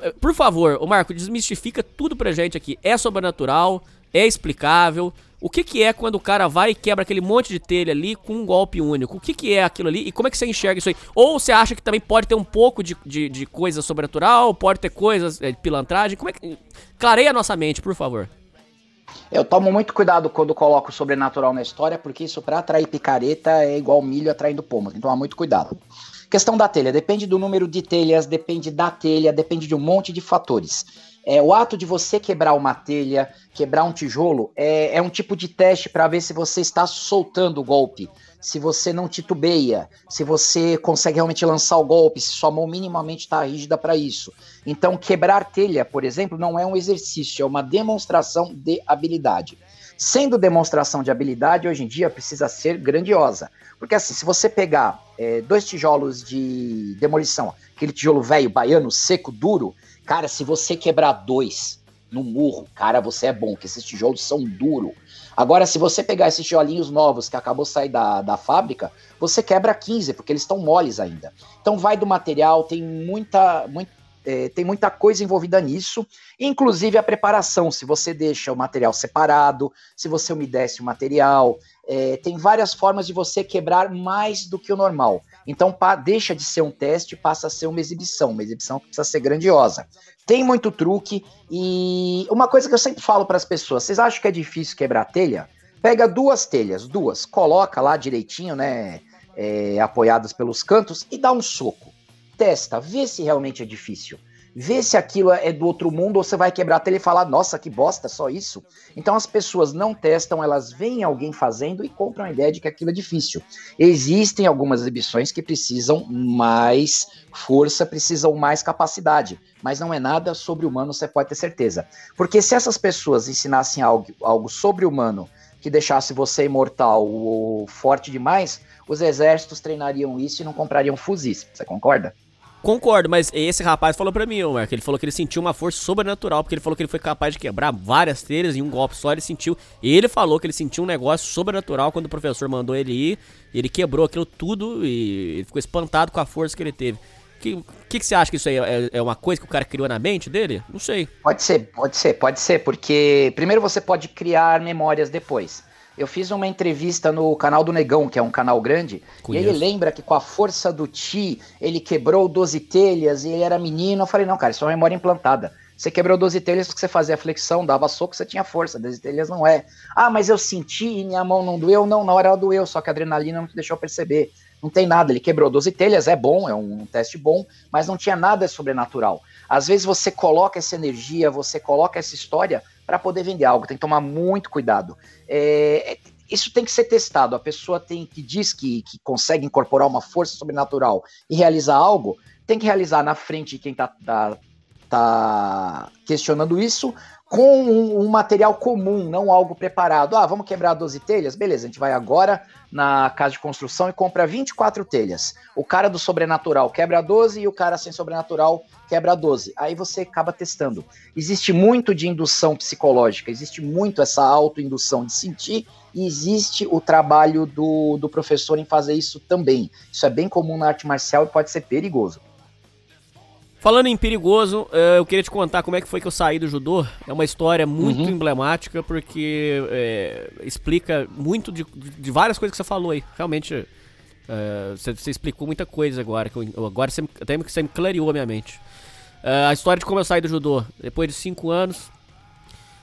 É, por favor, o Marco, desmistifica tudo pra gente aqui. É sobrenatural? É explicável? O que, que é quando o cara vai e quebra aquele monte de telha ali com um golpe único? O que, que é aquilo ali e como é que você enxerga isso aí? Ou você acha que também pode ter um pouco de, de, de coisa sobrenatural, pode ter coisas de pilantragem? Como é que. Clareia a nossa mente, por favor. Eu tomo muito cuidado quando coloco o sobrenatural na história, porque isso para atrair picareta é igual milho atraindo pomos. Então, há muito cuidado. Questão da telha, depende do número de telhas, depende da telha, depende de um monte de fatores. É, o ato de você quebrar uma telha, quebrar um tijolo, é, é um tipo de teste para ver se você está soltando o golpe, se você não titubeia, se você consegue realmente lançar o golpe, se sua mão minimamente está rígida para isso. Então, quebrar telha, por exemplo, não é um exercício, é uma demonstração de habilidade. Sendo demonstração de habilidade, hoje em dia precisa ser grandiosa. Porque assim, se você pegar é, dois tijolos de demolição, aquele tijolo velho, baiano, seco, duro, Cara, se você quebrar dois no murro, cara, você é bom, que esses tijolos são duros. Agora, se você pegar esses tijolinhos novos que acabou de sair da, da fábrica, você quebra 15, porque eles estão moles ainda. Então vai do material, tem muita, muito, é, tem muita coisa envolvida nisso, inclusive a preparação, se você deixa o material separado, se você umedece o material, é, tem várias formas de você quebrar mais do que o normal. Então pa, deixa de ser um teste, passa a ser uma exibição, uma exibição que precisa ser grandiosa. Tem muito truque e uma coisa que eu sempre falo para as pessoas: vocês acham que é difícil quebrar telha? Pega duas telhas, duas, coloca lá direitinho, né, é, apoiadas pelos cantos e dá um soco. Testa, vê se realmente é difícil vê se aquilo é do outro mundo ou você vai quebrar a telha e falar, nossa, que bosta, só isso. Então as pessoas não testam, elas veem alguém fazendo e compram a ideia de que aquilo é difícil. Existem algumas exibições que precisam mais força, precisam mais capacidade, mas não é nada sobre-humano, você pode ter certeza. Porque se essas pessoas ensinassem algo, algo sobre-humano que deixasse você imortal ou forte demais, os exércitos treinariam isso e não comprariam fuzis. Você concorda? Concordo, mas esse rapaz falou pra mim, Marco, ele falou que ele sentiu uma força sobrenatural, porque ele falou que ele foi capaz de quebrar várias telhas em um golpe só, ele sentiu, ele falou que ele sentiu um negócio sobrenatural quando o professor mandou ele ir, ele quebrou aquilo tudo e ele ficou espantado com a força que ele teve. O que, que, que, você acha que isso aí é, é, uma coisa que o cara criou na mente dele? Não sei. Pode ser, pode ser, pode ser, porque primeiro você pode criar memórias depois. Eu fiz uma entrevista no canal do Negão, que é um canal grande, Conheço. e ele lembra que com a força do Ti, ele quebrou 12 telhas e ele era menino. Eu falei, não, cara, isso é uma memória implantada. Você quebrou 12 telhas porque você fazia flexão, dava soco, você tinha força. 12 telhas não é. Ah, mas eu senti e minha mão não doeu. Não, na hora ela doeu, só que a adrenalina não te deixou perceber. Não tem nada, ele quebrou 12 telhas, é bom, é um teste bom, mas não tinha nada sobrenatural. Às vezes você coloca essa energia, você coloca essa história para poder vender algo. Tem que tomar muito cuidado. É, é, isso tem que ser testado. A pessoa tem que diz que, que consegue incorporar uma força sobrenatural e realizar algo, tem que realizar na frente de quem está tá, tá questionando isso, com um, um, material comum, não algo preparado. Ah, vamos quebrar 12 telhas? Beleza, a gente vai agora na casa de construção e compra 24 telhas. O cara do sobrenatural quebra 12 e o cara sem sobrenatural quebra 12. Aí você acaba testando. Existe muito de indução psicológica, existe muito essa autoindução de sentir e existe o trabalho do, do professor em fazer isso também. Isso é bem comum na arte marcial e pode ser perigoso. Falando em perigoso, eh, eu queria te contar como é que foi que eu saí do judô. É uma história muito uhum. emblemática porque é, explica muito de, de, várias coisas que você falou aí. Realmente, você, você, explicou muita coisa agora. Que eu, agora você, até que você me clareou a minha mente. É, a história de como eu saí do judô. Depois de cinco anos,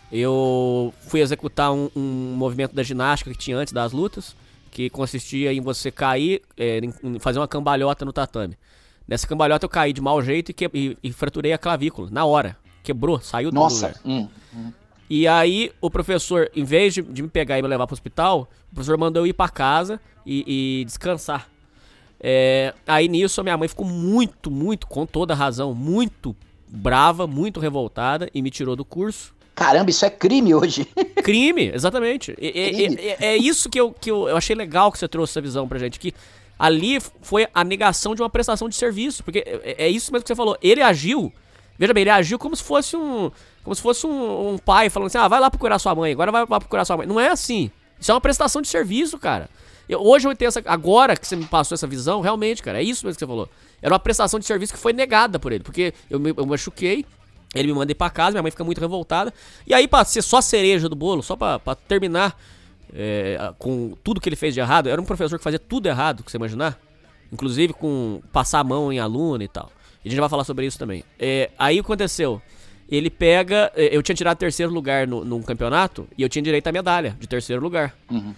eu fui executar um, um movimento da ginástica que tinha antes das lutas, que consistia em você cair, em fazer uma cambalhota no tatame. Nessa cambalhota eu caí de mau jeito e, que, e, e fraturei a clavícula, na hora. Quebrou, saiu tudo. Nossa! Hum, hum. E aí o professor, em vez de, de, me pegar e me levar pro hospital, o professor mandou eu ir para casa e, e descansar. É, aí nisso a minha mãe ficou muito, muito, com toda razão, muito brava, muito revoltada e me tirou do curso. Caramba, isso é crime hoje. crime, exatamente. É, é, é, é, isso que, eu, que eu, eu achei legal que você trouxe essa visão pra gente. Que Ali foi a negação de uma prestação de serviço. Porque é, é isso mesmo que você falou. Ele agiu. Veja bem, ele agiu como se fosse um. Como se fosse um, um pai falando assim: ah, vai lá procurar sua mãe, agora vai lá procurar sua mãe. Não é assim. Isso é uma prestação de serviço, cara. Eu, hoje eu tenho essa. Agora que você me passou essa visão, realmente, cara, é isso mesmo que você falou. Era uma prestação de serviço que foi negada por ele. Porque eu me eu machuquei, ele me manda ir pra casa, minha mãe fica muito revoltada. E aí, pra ser só cereja do bolo, só pra, pra terminar é, com tudo que ele fez de errado, era um professor que fazia tudo errado, que você imaginar. Inclusive com passar a mão em aluno e tal. E a gente vai falar sobre isso também. É, aí o que aconteceu? Ele pega. É, eu tinha tirado terceiro lugar no, num campeonato e eu tinha direito à medalha de terceiro lugar. Uhum.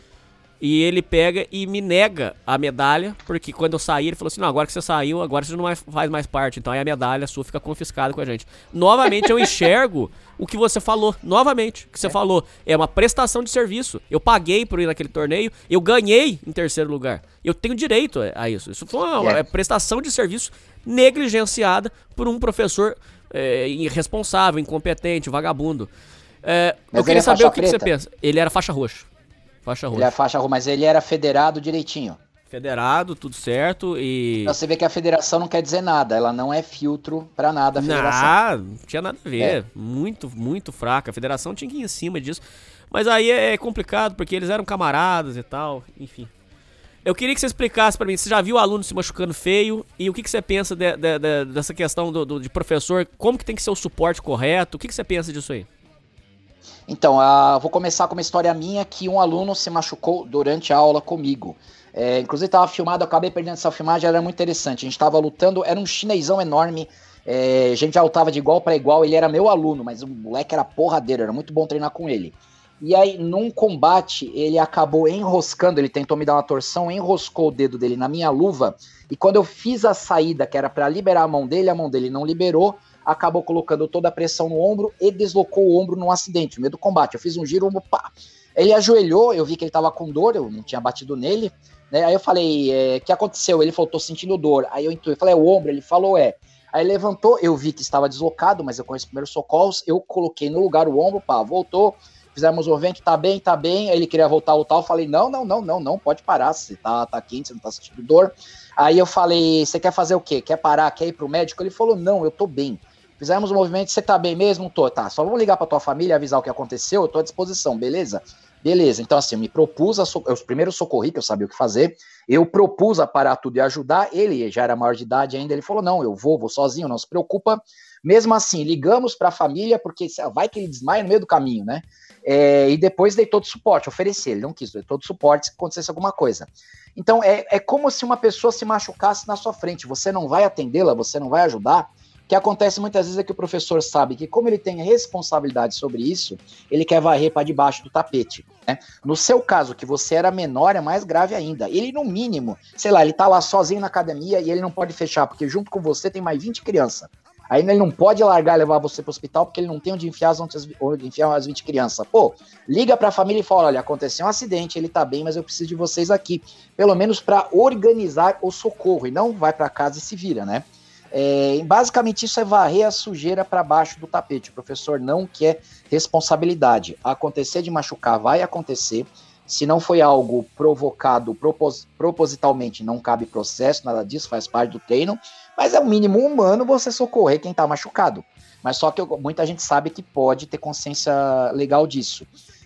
E ele pega e me nega a medalha, porque quando eu saí, ele falou assim: não, agora que você saiu, agora você não faz mais parte, então aí a medalha sua fica confiscada com a gente. Novamente eu enxergo o que você falou, novamente, o que você é. falou. É uma prestação de serviço. Eu paguei por ir naquele torneio, eu ganhei em terceiro lugar. Eu tenho direito a isso. Isso foi uma é. prestação de serviço negligenciada por um professor é, irresponsável, incompetente, vagabundo. É, eu queria saber o que, que, você pensa. Ele era faixa roxa. Faixa roxa. Ele é faixa roxa, mas ele era federado direitinho. Federado, tudo certo e. Você vê que a federação não quer dizer nada, ela não é filtro para nada a federação. Ah, não tinha nada a ver. É. Muito, muito fraca. A federação tinha que ir em cima disso. Mas aí é complicado, porque eles eram camaradas e tal, enfim. Eu queria que você explicasse para mim, você já viu o aluno se machucando feio e o que, que você pensa de, de, de, dessa questão do, do, de professor, como que tem que ser o suporte correto, o que, que você pensa disso aí? Então, uh, vou começar com uma história minha que um aluno se machucou durante a aula comigo. É, inclusive estava filmado, acabei perdendo essa filmagem, era muito interessante. A gente estava lutando, era um chinesão enorme, é, a gente já lutava de igual para igual, ele era meu aluno, mas o moleque era porradeiro, era muito bom treinar com ele. E aí, num combate, ele acabou enroscando, ele tentou me dar uma torção, enroscou o dedo dele na minha luva, e quando eu fiz a saída, que era para liberar a mão dele, a mão dele não liberou, acabou colocando toda a pressão no ombro e deslocou o ombro num acidente, no meio do combate. Eu fiz um giro, ombro, pá. Ele ajoelhou, eu vi que ele tava com dor, eu não tinha batido nele, né? Aí eu falei, o é, que aconteceu? Ele falou, tô sentindo dor. Aí eu intuí, falei, é o ombro? Ele falou, é. Aí levantou, eu vi que estava deslocado, mas eu conheço primeiros socorros, eu coloquei no lugar o ombro, pá, voltou, fizemos o evento, tá bem, tá bem. Aí ele queria voltar lutar, eu falei, não, não, não, não, não, pode parar, você tá, tá quente, você não tá sentindo dor. Aí eu falei, você quer fazer o quê? Quer parar, quer ir pro médico? Ele falou, não, eu tô bem. Fizemos o movimento, você tá bem mesmo? Tô, tá. Só vamos ligar pra tua família, avisar o que aconteceu, eu tô à disposição, beleza? Beleza, então assim, eu me propus, a so... eu primeiro socorri, que eu sabia o que fazer, eu propus a parar tudo e ajudar, ele já era maior de idade ainda, ele falou, não, eu vou, vou sozinho, não se preocupa. Mesmo assim, ligamos para a família, porque vai que ele desmaia no meio do caminho, né? É, e depois dei todo suporte, ofereci, ele não quis, dei todo suporte se acontecesse alguma coisa. Então, é, é como se uma pessoa se machucasse na sua frente, você não vai atendê-la, você não vai ajudar, que acontece muitas vezes é que o professor sabe que, como ele tem responsabilidade sobre isso, ele quer varrer para debaixo do tapete. Né? No seu caso, que você era menor, é mais grave ainda. Ele, no mínimo, sei lá, ele tá lá sozinho na academia e ele não pode fechar, porque junto com você tem mais 20 crianças. Aí ele não pode largar e levar você pro hospital porque ele não tem onde enfiar as, onde enfiar as 20 crianças. Pô, liga pra família e fala: olha, aconteceu um acidente, ele tá bem, mas eu preciso de vocês aqui. Pelo menos para organizar o socorro. E não vai para casa e se vira, né? É, basicamente, isso é varrer a sujeira para baixo do tapete. O professor não quer responsabilidade. Acontecer de machucar vai acontecer. Se não foi algo provocado propos propositalmente, não cabe processo, nada disso, faz parte do treino. Mas é o mínimo humano você socorrer quem está machucado. Mas só que eu, muita gente sabe que pode ter consciência legal disso.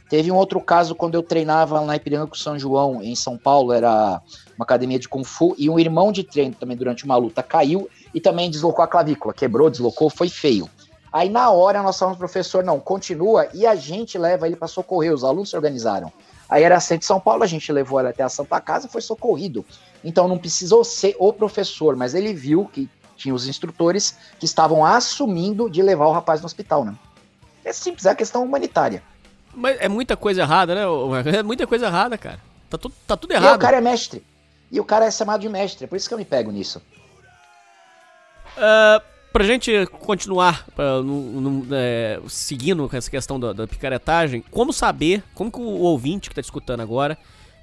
Teve um outro caso quando eu treinava na Ipiranga com São João, em São Paulo, era uma academia de Kung Fu, e um irmão de treino também durante uma luta caiu e também deslocou a clavícula, quebrou, deslocou, foi feio. Aí na hora nós falamos, professor, não, continua e a gente leva ele para socorrer, os alunos se organizaram. Aí era centro de São Paulo, a gente levou ele até a Santa Casa e foi socorrido. Então não precisou ser o professor, mas ele viu que tinha os instrutores que estavam assumindo de levar o rapaz no hospital, né? É simples, é a questão humanitária. Mas é muita coisa errada, né? É muita coisa errada, cara. Tá tudo, tá tudo errado. E o cara é mestre. E o cara é chamado de mestre. É por isso que eu me pego nisso. Uh, pra gente continuar uh, no, no, é, seguindo essa questão da, da, picaretagem, como saber, como que o ouvinte que tá escutando agora,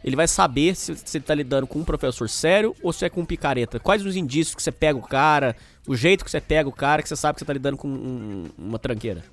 ele vai saber se, se ele tá lidando com um professor sério ou se é com um picareta? Quais os indícios que você pega o cara, o jeito que você pega o cara, que você sabe que você tá lidando com um, uma tranqueira?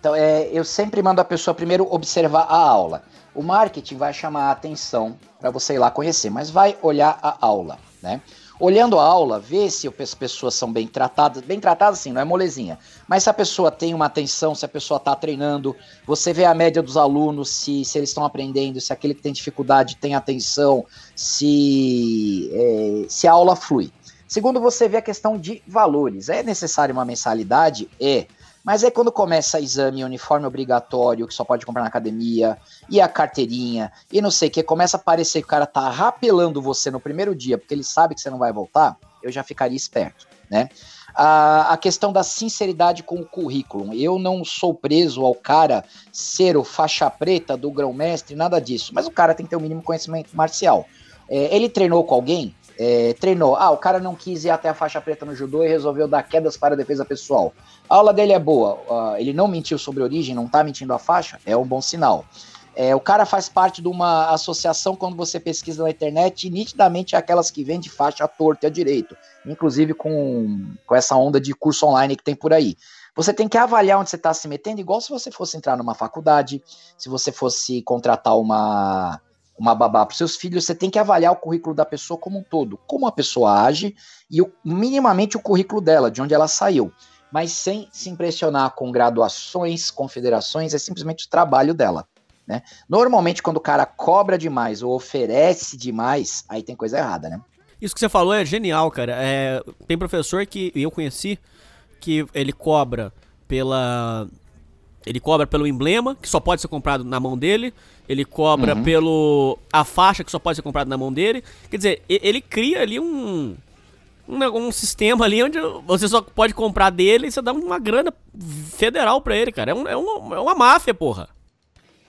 Então, é, eu sempre mando a pessoa primeiro observar a aula. O marketing vai chamar a atenção para você ir lá conhecer, mas vai olhar a aula, né? Olhando a aula, vê se as pessoas são bem tratadas. Bem tratadas, sim, não é molezinha. Mas se a pessoa tem uma atenção, se a pessoa está treinando, você vê a média dos alunos, se, se eles estão aprendendo, se aquele que tem dificuldade tem atenção, se, é, se a aula flui. Segundo, você vê a questão de valores. É necessário uma mensalidade? É. Mas é quando começa exame, uniforme obrigatório, que só pode comprar na academia, e a carteirinha, e não sei o que, começa a parecer que o cara tá rapelando você no primeiro dia, porque ele sabe que você não vai voltar, eu já ficaria esperto, né? A, a questão da sinceridade com o currículo. Eu não sou preso ao cara ser o faixa preta do grão-mestre, nada disso. Mas o cara tem que ter o um mínimo conhecimento marcial. É, ele treinou com alguém? É, treinou. Ah, o cara não quis ir até a faixa preta no judô e resolveu dar quedas para a defesa pessoal. A aula dele é boa, uh, ele não mentiu sobre origem, não está mentindo a faixa, é um bom sinal. É, o cara faz parte de uma associação, quando você pesquisa na internet, nitidamente é aquelas que vendem faixa à torta e à direito, inclusive com, com essa onda de curso online que tem por aí. Você tem que avaliar onde você está se metendo, igual se você fosse entrar numa faculdade, se você fosse contratar uma, uma babá para seus filhos, você tem que avaliar o currículo da pessoa como um todo, como a pessoa age e o, minimamente o currículo dela, de onde ela saiu, mas sem se impressionar com graduações, confederações, é simplesmente o trabalho dela. Né? Normalmente, quando o cara cobra demais ou oferece demais, aí tem coisa errada, né? Isso que você falou é genial, cara. É, tem professor que eu conheci que ele cobra pela ele cobra pelo emblema, que só pode ser comprado na mão dele. Ele cobra uhum. pelo. a faixa, que só pode ser comprada na mão dele. Quer dizer, ele cria ali um. Um, um sistema ali onde você só pode comprar dele e você dá uma grana federal pra ele, cara. É, um, é, uma, é uma máfia, porra.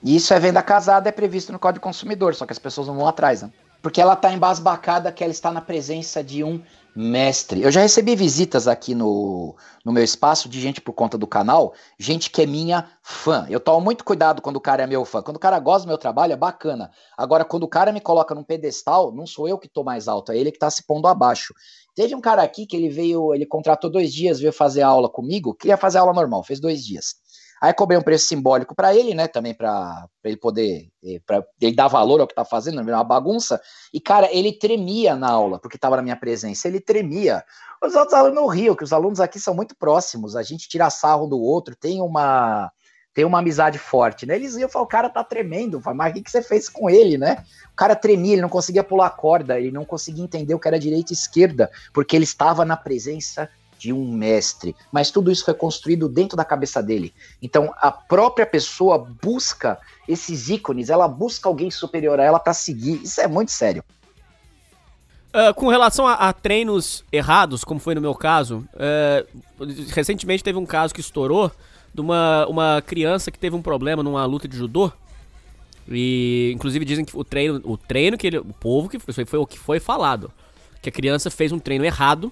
Isso é venda casada, é previsto no Código Consumidor, só que as pessoas não vão atrás, né? Porque ela tá embasbacada que ela está na presença de um mestre. Eu já recebi visitas aqui no, no meu espaço de gente por conta do canal, gente que é minha fã. Eu tomo muito cuidado quando o cara é meu fã. Quando o cara gosta do meu trabalho, é bacana. Agora, quando o cara me coloca num pedestal, não sou eu que tô mais alto, é ele que tá se pondo abaixo. Teve um cara aqui que ele veio, ele contratou dois dias, veio fazer aula comigo, queria fazer aula normal, fez dois dias. Aí cobrei um preço simbólico para ele, né? Também para ele poder, eh, para ele dar valor ao que tá fazendo, não uma bagunça. E cara, ele tremia na aula porque estava na minha presença. Ele tremia. Os outros alunos riam, que os alunos aqui são muito próximos. A gente tira sarro do outro, tem uma tem uma amizade forte, né? Eles iam falar, o cara tá tremendo, mas o que, que você fez com ele, né? O cara tremia, ele não conseguia pular a corda, ele não conseguia entender o que era direita e esquerda, porque ele estava na presença de um mestre, mas tudo isso foi construído dentro da cabeça dele. Então a própria pessoa busca esses ícones, ela busca alguém superior a ela para seguir. Isso é muito sério. Uh, com relação a, a, treinos errados, como foi no meu caso, uh, recentemente teve um caso que estourou de uma, uma criança que teve um problema numa luta de judô. E inclusive dizem que o treino, o treino que ele, o povo que foi, foi o que foi falado, que a criança fez um treino errado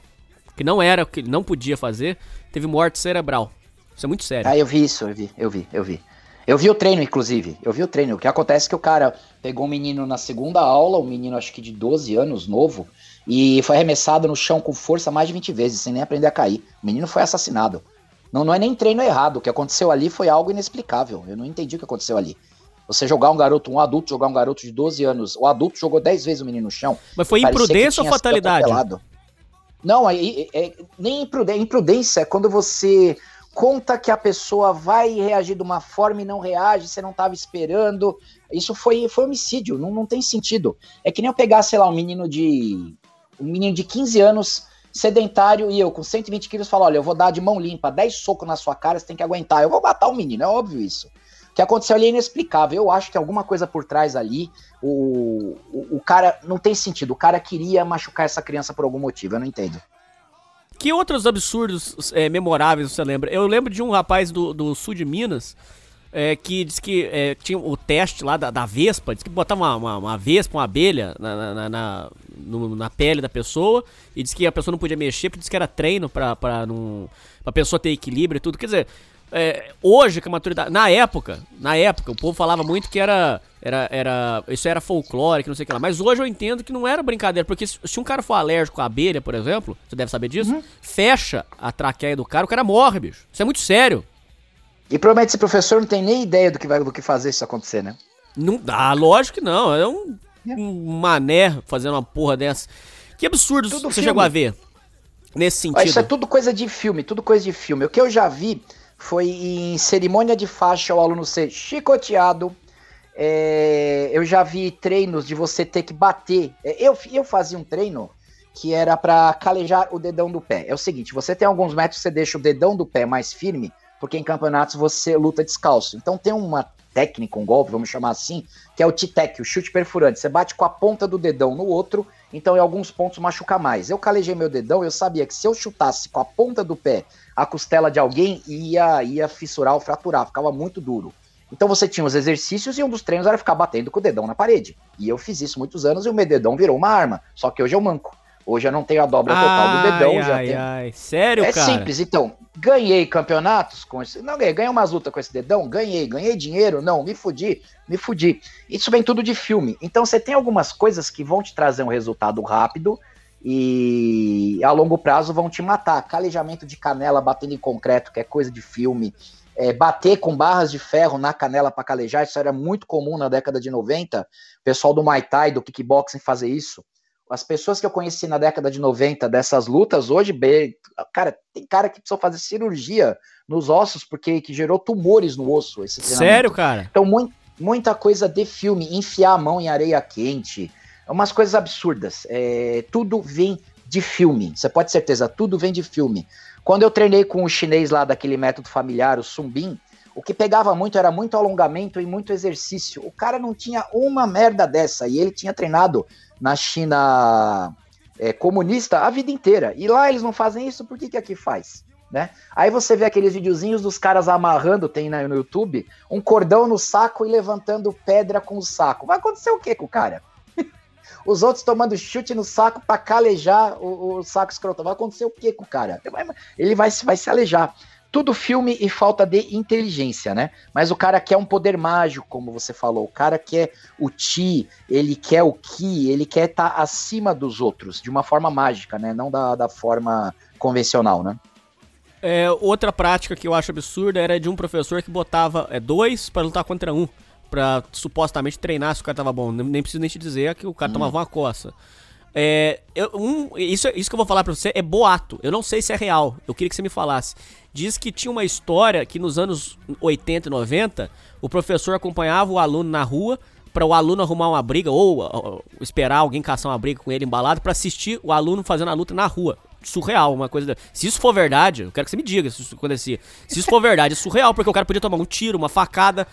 que não era, que ele não podia fazer, teve morte cerebral. Isso é muito sério. Ah, eu vi isso, eu vi, eu vi, eu vi. Eu vi o treino, inclusive. Eu vi o treino. O que acontece é que o cara pegou um menino na segunda aula, um menino acho que de 12 anos, novo, e foi arremessado no chão com força mais de 20 vezes, sem nem aprender a cair. O menino foi assassinado. Não, não é nem treino errado. O que aconteceu ali foi algo inexplicável. Eu não entendi o que aconteceu ali. Você jogar um garoto, um adulto, jogar um garoto de 12 anos. O adulto jogou 10 vezes o menino no chão. Mas foi imprudência ou fatalidade? Não, é, é, nem imprudência, imprudência é quando você conta que a pessoa vai reagir de uma forma e não reage, você não estava esperando. Isso foi, foi homicídio, não, não tem sentido. É que nem eu pegar, sei lá, um menino de. um menino de 15 anos, sedentário, e eu com 120 quilos falo: olha, eu vou dar de mão limpa, 10 socos na sua cara, você tem que aguentar. Eu vou matar o menino, é óbvio isso que aconteceu ali é inexplicável. Eu acho que alguma coisa por trás ali, o, o, o, cara não tem sentido. O cara queria machucar essa criança por algum motivo, eu não entendo. Que outros absurdos é, memoráveis você lembra? Eu lembro de um rapaz do, do sul de Minas é, que disse que é, tinha o teste lá da, da Vespa, disse que botava uma, uma, uma Vespa, uma abelha na, na, na, no, na, pele da pessoa e disse que a pessoa não podia mexer porque disse que era treino pra, pra, pra pessoa ter equilíbrio e tudo. Quer dizer, é, hoje que a maturidade. Na época, na época, o povo falava muito que era. Era, era, isso era folclore, que não sei o que lá. Mas hoje eu entendo que não era brincadeira. Porque se, se um cara for alérgico à abelha, por exemplo, você deve saber disso, uhum. fecha a traqueia do cara, o cara morre, bicho. Isso é muito sério. E provavelmente esse professor não tem nem ideia do que vai do que fazer isso acontecer, né? Não dá, lógico que não. É um, um mané fazendo uma porra dessa. Que absurdo Tudo você filme. chegou a ver. Nesse sentido. Isso é tudo coisa de filme, tudo coisa de filme. O que eu já vi foi em cerimônia de faixa o aluno ser chicoteado. É, eu já vi treinos de você ter que bater. É, eu, eu fazia um treino que era pra calejar o dedão do pé. É o seguinte, você tem alguns metros, você deixa o dedão do pé mais firme, porque em campeonatos você luta descalço. Então tem uma técnica, um golpe, vamos chamar assim, que é o T-Tec, o chute perfurante. Você bate com a ponta do dedão no outro, então em alguns pontos machuca mais. Eu calejei meu dedão, eu sabia que se eu chutasse com a ponta do pé a costela de alguém, ia, ia fissurar ou fraturar, ficava muito duro. Então você tinha os exercícios e um dos treinos era ficar batendo com o dedão na parede. E eu fiz isso muitos anos e o meu dedão virou uma arma. Só que hoje eu manco. Hoje eu não tenho a dobra total do dedão. ai, já ai, tenho... ai. Sério, É cara? simples, então. Ganhei campeonatos com esse. Não ganhei, ganhei umas lutas com esse dedão? Ganhei. Ganhei dinheiro? Não, me fudi, me fudi. Isso vem tudo de filme. Então você tem algumas coisas que vão te trazer um resultado rápido e a longo prazo vão te matar. Calejamento de canela batendo em concreto, que é coisa de filme. É, bater com barras de ferro na canela para calejar, isso era muito comum na década de 90. O pessoal do Muay Thai, do kickboxing fazer isso. As pessoas que eu conheci na década de 90 dessas lutas, hoje, cara, tem cara que precisou fazer cirurgia nos ossos porque que gerou tumores no osso. Sério, cara? Então, mui- muita coisa de filme, enfiar a mão em areia quente, umas coisas absurdas. É, tudo vem de filme. Você pode ter certeza, tudo vem de filme. Quando eu treinei com o chinês lá daquele método familiar, o Sumbin, o que pegava muito era muito alongamento e muito exercício. O cara não tinha uma merda dessa e ele tinha treinado na China é, comunista a vida inteira. E lá eles não fazem isso, por que, que aqui faz? Né? Aí você vê aqueles videozinhos dos caras amarrando, tem no YouTube, um cordão no saco e levantando pedra com o saco. Vai acontecer o que com o cara? Os outros tomando chute no saco pra calejar o, o saco escroto. Vai acontecer o que com o cara? Ele vai, vai, se- alejar. Tudo filme e falta de inteligência, né? Mas o cara quer um poder mágico, como você falou. O cara quer o ti, ele quer o ki, ele quer estar acima dos outros, de uma forma mágica, né? Não da, da forma convencional, né? É, outra prática que eu acho absurda era de um professor que botava é, dois pra lutar contra um. Pra supostamente treinar se o cara tava bom. Nem, nem preciso nem te dizer que o cara tomava uma coça. É, eu- um, isso, isso que eu vou falar pra você é boato. Eu não sei se é real. Eu queria que você me falasse. Diz que tinha uma história que nos anos 80 e 90, o professor acompanhava o aluno na rua para o aluno arrumar uma briga ou, ó, esperar alguém caçar uma briga com ele embalado pra assistir o aluno fazendo a luta na rua. Surreal, uma coisa. Se isso for verdade, eu quero que você me diga se isso acontecia. Se isso for verdade, é surreal, porque o cara podia tomar um tiro, uma facada.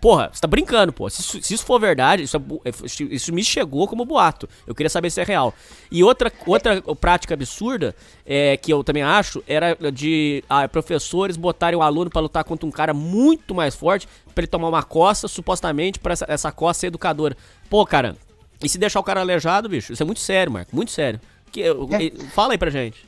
Porra, você tá brincando, pô. Se isso, se isso for verdade, isso, é é- isso me chegou como boato. Eu queria saber se é real. E outra, outra prática absurda, é, que eu também acho, era de ah, professores botarem o aluno pra lutar contra um cara muito mais forte, pra ele tomar uma coça, supostamente, pra essa, essa coça ser educadora. Pô, cara, e se deixar o cara aleijado, bicho? Isso é muito sério, Marco, muito sério. Que, É. Fala aí pra gente.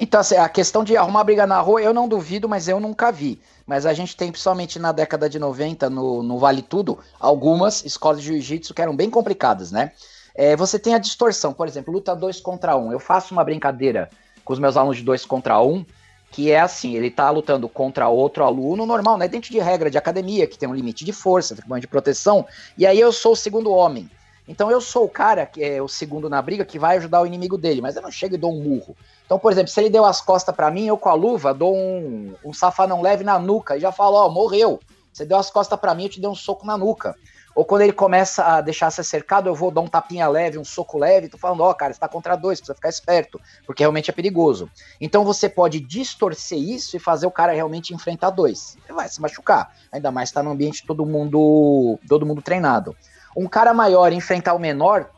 Então, assim, a questão de arrumar briga na rua, eu não duvido, mas eu nunca vi. Mas a gente tem, principalmente na década de 90, no, no Vale Tudo, algumas escolas de jiu-jitsu que eram bem complicadas, né? É, você tem a distorção, por exemplo, luta dois contra um. Eu faço uma brincadeira com os meus alunos de dois contra um, que é assim, ele tá lutando contra outro aluno normal, né? Dentro de regra de academia, que tem um limite de força, tem um de proteção, e aí eu sou o segundo homem. Então eu sou o cara, que é o segundo na briga, que vai ajudar o inimigo dele, mas eu não chego e dou um murro. Então, por exemplo, se ele deu as costas pra mim, eu com a luva dou um, um safanão leve na nuca e já falo, ó, morreu. Você deu as costas pra mim, eu te dei um soco na nuca. Ou quando ele começa a deixar ser cercado, eu vou dar um tapinha leve, um soco leve, tô falando, ó, cara, você tá contra dois, precisa ficar esperto, porque realmente é perigoso. Então você pode distorcer isso e fazer o cara realmente enfrentar dois. Ele vai se machucar. Ainda mais tá no ambiente todo mundo, todo mundo treinado. Um cara maior enfrentar o menor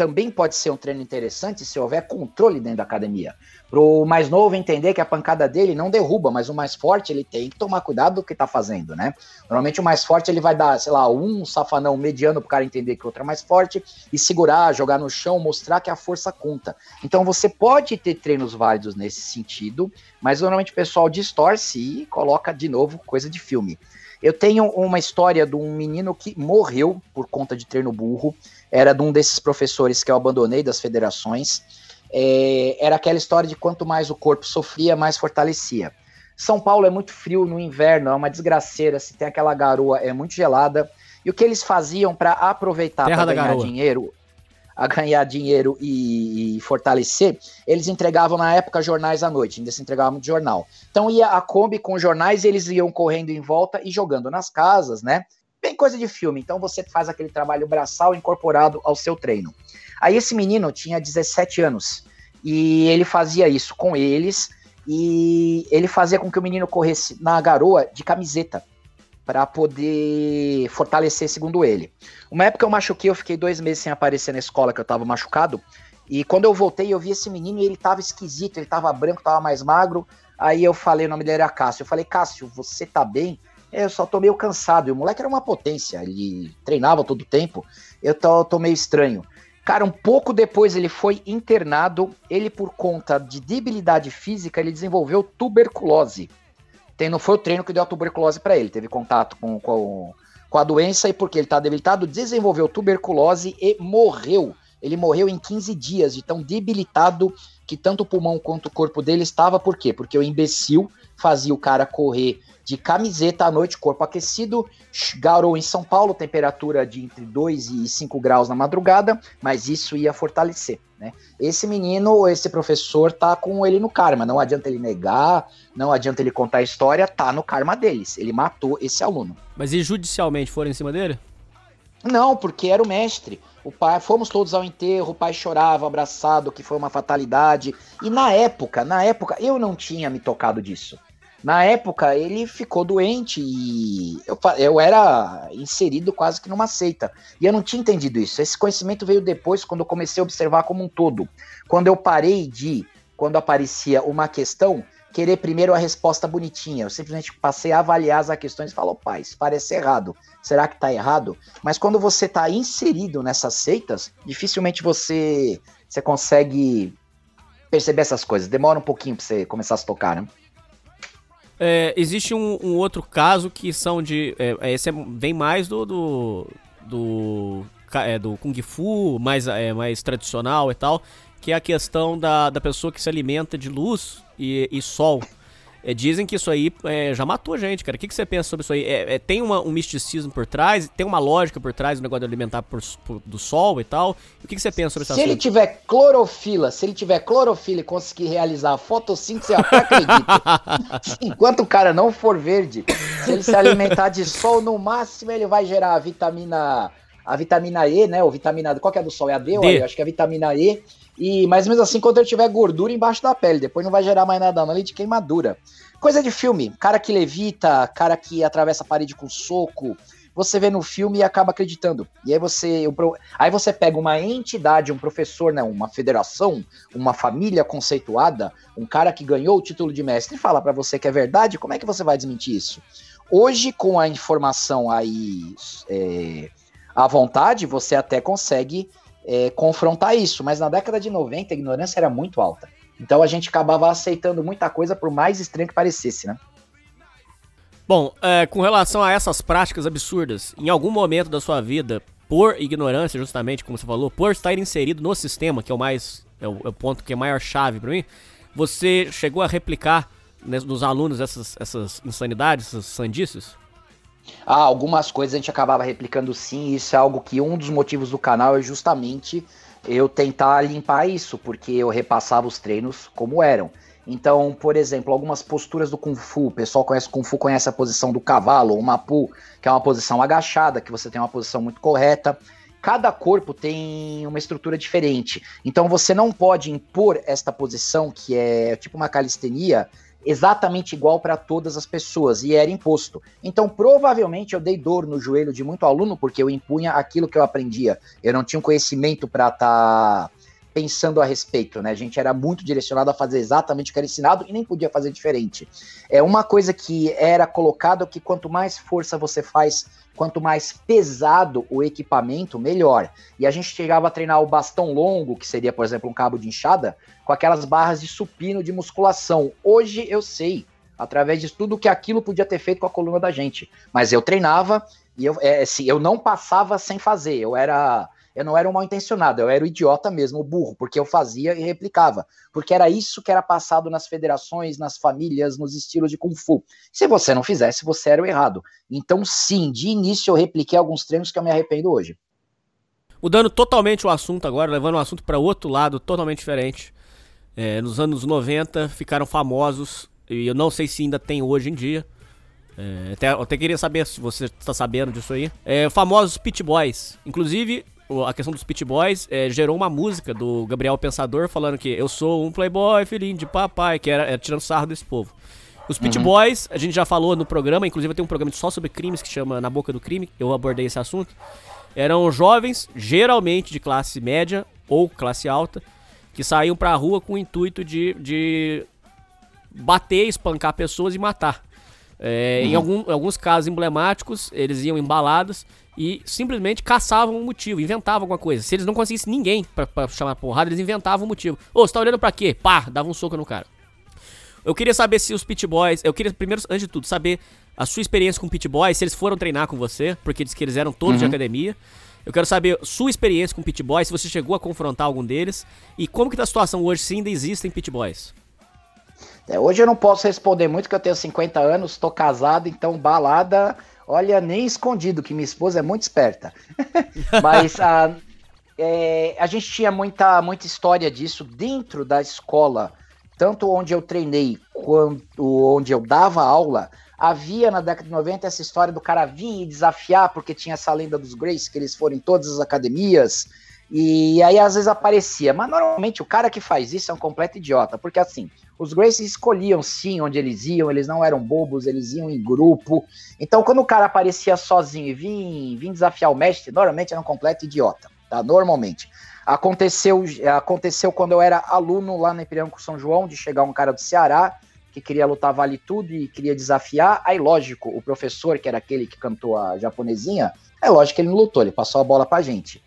também pode ser um treino interessante se houver controle dentro da academia. Pro mais novo entender que a pancada dele não derruba, mas o mais forte ele tem que tomar cuidado do que tá fazendo, né? Normalmente o mais forte ele vai dar, sei lá, um safanão mediano pro cara entender que o outro é mais forte e segurar, jogar no chão, mostrar que a força conta. Então você pode ter treinos válidos nesse sentido, mas normalmente o pessoal distorce e coloca de novo coisa de filme. Eu tenho uma história de um menino que morreu por conta de treino burro. Era de um desses professores que eu abandonei das federações. É, era aquela história de quanto mais o corpo sofria, mais fortalecia. São Paulo é muito frio no inverno, é uma desgraceira, se tem aquela garoa é muito gelada. E o que eles faziam para aproveitar para ganhar garoa. dinheiro, a ganhar dinheiro e, e, fortalecer, eles entregavam na época jornais à noite, ainda se entregava muito jornal. Então ia a Kombi com jornais e eles iam correndo em volta e jogando nas casas, né? Bem coisa de filme. Então você faz aquele trabalho braçal incorporado ao seu treino. Aí esse menino tinha 17 anos e ele fazia isso com eles e ele fazia com que o menino corresse na garoa de camiseta para poder fortalecer, segundo ele. Uma época eu machuquei, eu fiquei dois meses sem aparecer na escola que eu tava machucado. E quando eu voltei, eu vi esse menino e ele tava esquisito, ele tava branco, tava mais magro. Aí eu falei, o nome dele era Cássio. Eu falei, Cássio, você tá bem? Eu só tô meio cansado. E o moleque era uma potência, ele treinava todo o tempo. Eu tô, tô meio estranho. Cara, um pouco depois ele foi internado. Ele, por conta de debilidade física, ele desenvolveu tuberculose. Não foi o treino que deu a tuberculose para ele. Teve contato com, com, com a doença e porque ele está debilitado, desenvolveu tuberculose e morreu. Ele morreu em 15 dias de tão debilitado que tanto o pulmão quanto o corpo dele estava. Por quê? Porque o imbecil fazia o cara correr de camiseta à noite, corpo aquecido, garou em São Paulo, temperatura de entre 2 e 5 graus na madrugada, mas isso ia fortalecer, né? Esse menino, esse professor tá com ele no karma, não adianta ele negar, não adianta ele contar a história, tá no karma deles, ele matou esse aluno. Mas e judicialmente foram em cima dele? Não, porque era o mestre. O pai, fomos todos ao enterro, o pai chorava abraçado, que foi uma fatalidade. E na época, na época, eu não tinha me tocado disso. Na época, ele ficou doente e eu, eu era inserido quase que numa seita. E eu não tinha entendido isso. Esse conhecimento veio depois, quando eu comecei a observar como um todo. Quando eu parei de, quando aparecia uma questão, querer primeiro a resposta bonitinha. Eu simplesmente passei a avaliar as questões e falou, pai, isso parece errado. Será que está errado? Mas quando você está inserido nessas seitas, dificilmente você, você consegue perceber essas coisas. Demora um pouquinho para você começar a se tocar, né? É, existe um, um, outro caso que são de. É, esse é, vem mais do. do, do, é, do Kung Fu, mais, é, mais tradicional e tal, que é a questão da, da pessoa que se alimenta de luz e, e sol. É, dizem que isso aí é, já matou gente, cara. O que, que você pensa sobre isso aí? É, é, tem uma, um misticismo por trás? Tem uma lógica por trás do negócio de alimentar por, por, do sol e tal? O que, que você pensa sobre isso? Se ele tiver clorofila, se ele tiver clorofila e conseguir realizar a fotossíntese, eu até acredito. Enquanto o cara não for verde, se ele se alimentar de sol, no máximo ele vai gerar a vitamina a vitamina E, né? Ou vitamina. Qual que é do sol? É a D? D. Eu acho que é a vitamina E e, mas mesmo assim, quando ele tiver gordura embaixo da pele, depois não vai gerar mais nada não, além de queimadura. Coisa de filme, cara que levita, cara que atravessa a parede com soco, você vê no filme e acaba acreditando. E aí você, aí você pega uma entidade, um professor, né, uma federação, uma família conceituada, um cara que ganhou o título de mestre e fala para você que é verdade, como é que você vai desmentir isso? Hoje, com a informação aí é, à vontade, você até consegue é, confrontar isso. Mas na década de 90 a ignorância era muito alta. Então a gente acabava aceitando muita coisa, por mais estranho que parecesse, né? Bom, é, com relação a essas práticas absurdas, em algum momento da sua vida, por ignorância, justamente como você falou, por estar inserido no sistema, que é o mais é o, é o ponto que é maior chave para mim, você chegou a replicar né, nos alunos essas, essas insanidades, essas sandices? Ah, algumas coisas a gente acabava replicando sim, isso é algo que um dos motivos do canal é justamente eu tentar limpar isso, porque eu repassava os treinos como eram. Então, por exemplo, algumas posturas do Kung Fu, o pessoal conhece Kung Fu, conhece a posição do cavalo, ou Mapu, que é uma posição agachada, que você tem uma posição muito correta. Cada corpo tem uma estrutura diferente. Então você não pode impor esta posição, que é tipo uma calistenia, exatamente igual para todas as pessoas e era imposto. Então, provavelmente eu dei dor no joelho de muito aluno porque eu impunha aquilo que eu aprendia. Eu não tinha um conhecimento para estar tá pensando a respeito, né? A gente era muito direcionado a fazer exatamente o que era ensinado e nem podia fazer diferente. É uma coisa que era colocado que quanto mais força você faz quanto mais pesado o equipamento, melhor. E a gente chegava a treinar o bastão longo, que seria, por exemplo, um cabo de enxada, com aquelas barras de supino de musculação. Hoje eu sei, através de tudo que aquilo podia ter feito com a coluna da gente. Mas eu treinava e eu, é, assim, eu não passava sem fazer. Eu era eu não era um mal intencionado, eu era o idiota mesmo, o burro, porque eu fazia e replicava. Porque era isso que era passado nas federações, nas famílias, nos estilos de Kung Fu. Se você não fizesse, você era o errado. Então, sim, de início eu repliquei alguns treinos que eu me arrependo hoje. Mudando totalmente o assunto agora, levando o assunto para outro lado totalmente diferente. É, nos anos 90 ficaram famosos, e eu não sei se ainda tem hoje em dia, é, até, até queria saber se você está sabendo disso aí. É, famosos Pit Boys. Inclusive, a questão dos Pit Boys é, gerou uma música do Gabriel Pensador falando que eu sou um playboy, filhinho de papai, que era, era tirando sarro desse povo. Os Pit uhum. Boys, a gente já falou no programa, inclusive tem um programa só sobre crimes que chama Na Boca do Crime, eu abordei esse assunto. Eram jovens, geralmente de classe média ou classe alta, que saíam pra rua com o intuito de, de bater, espancar pessoas e matar. É, uhum. Em algum, alguns casos emblemáticos, eles iam embalados e simplesmente caçavam um motivo, inventavam alguma coisa. Se eles não conseguissem ninguém pra, pra chamar porrada, eles inventavam um motivo. Ô, você tá olhando pra quê? Pá, dava um soco no cara. Eu queria saber se os Pit Boys. Eu queria, primeiro, antes de tudo, saber a sua experiência com Pit Boys, se eles foram treinar com você, porque diz que eles eram todos uhum. de academia. Eu quero saber sua experiência com Pit Boys, se você chegou a confrontar algum deles. E como que tá a situação hoje, se ainda existem Pit Boys. É, hoje eu não posso responder muito, que eu tenho 50 anos, estou casado, então balada, olha, nem escondido, que minha esposa é muito esperta. Mas a, é, a gente tinha muita, muita história disso dentro da escola, tanto onde eu treinei quanto onde eu dava aula. Havia na década de 90 essa história do cara vir e desafiar, porque tinha essa lenda dos Grace, que eles foram em todas as academias. E aí às vezes aparecia. Mas normalmente o cara que faz isso é um completo idiota, porque assim, os Gracies escolhiam sim onde eles iam, eles não eram bobos, eles iam em grupo. Então, quando o cara aparecia sozinho e vinha, desafiar o mestre, normalmente era um completo idiota, tá? Normalmente. Aconteceu, aconteceu quando eu era aluno lá na Ipiranga São João, de chegar um cara do Ceará, que queria lutar vale tudo e queria desafiar. Aí, lógico, o professor, que era aquele que cantou a japonesinha, é lógico que ele não lutou, ele passou a bola pra gente.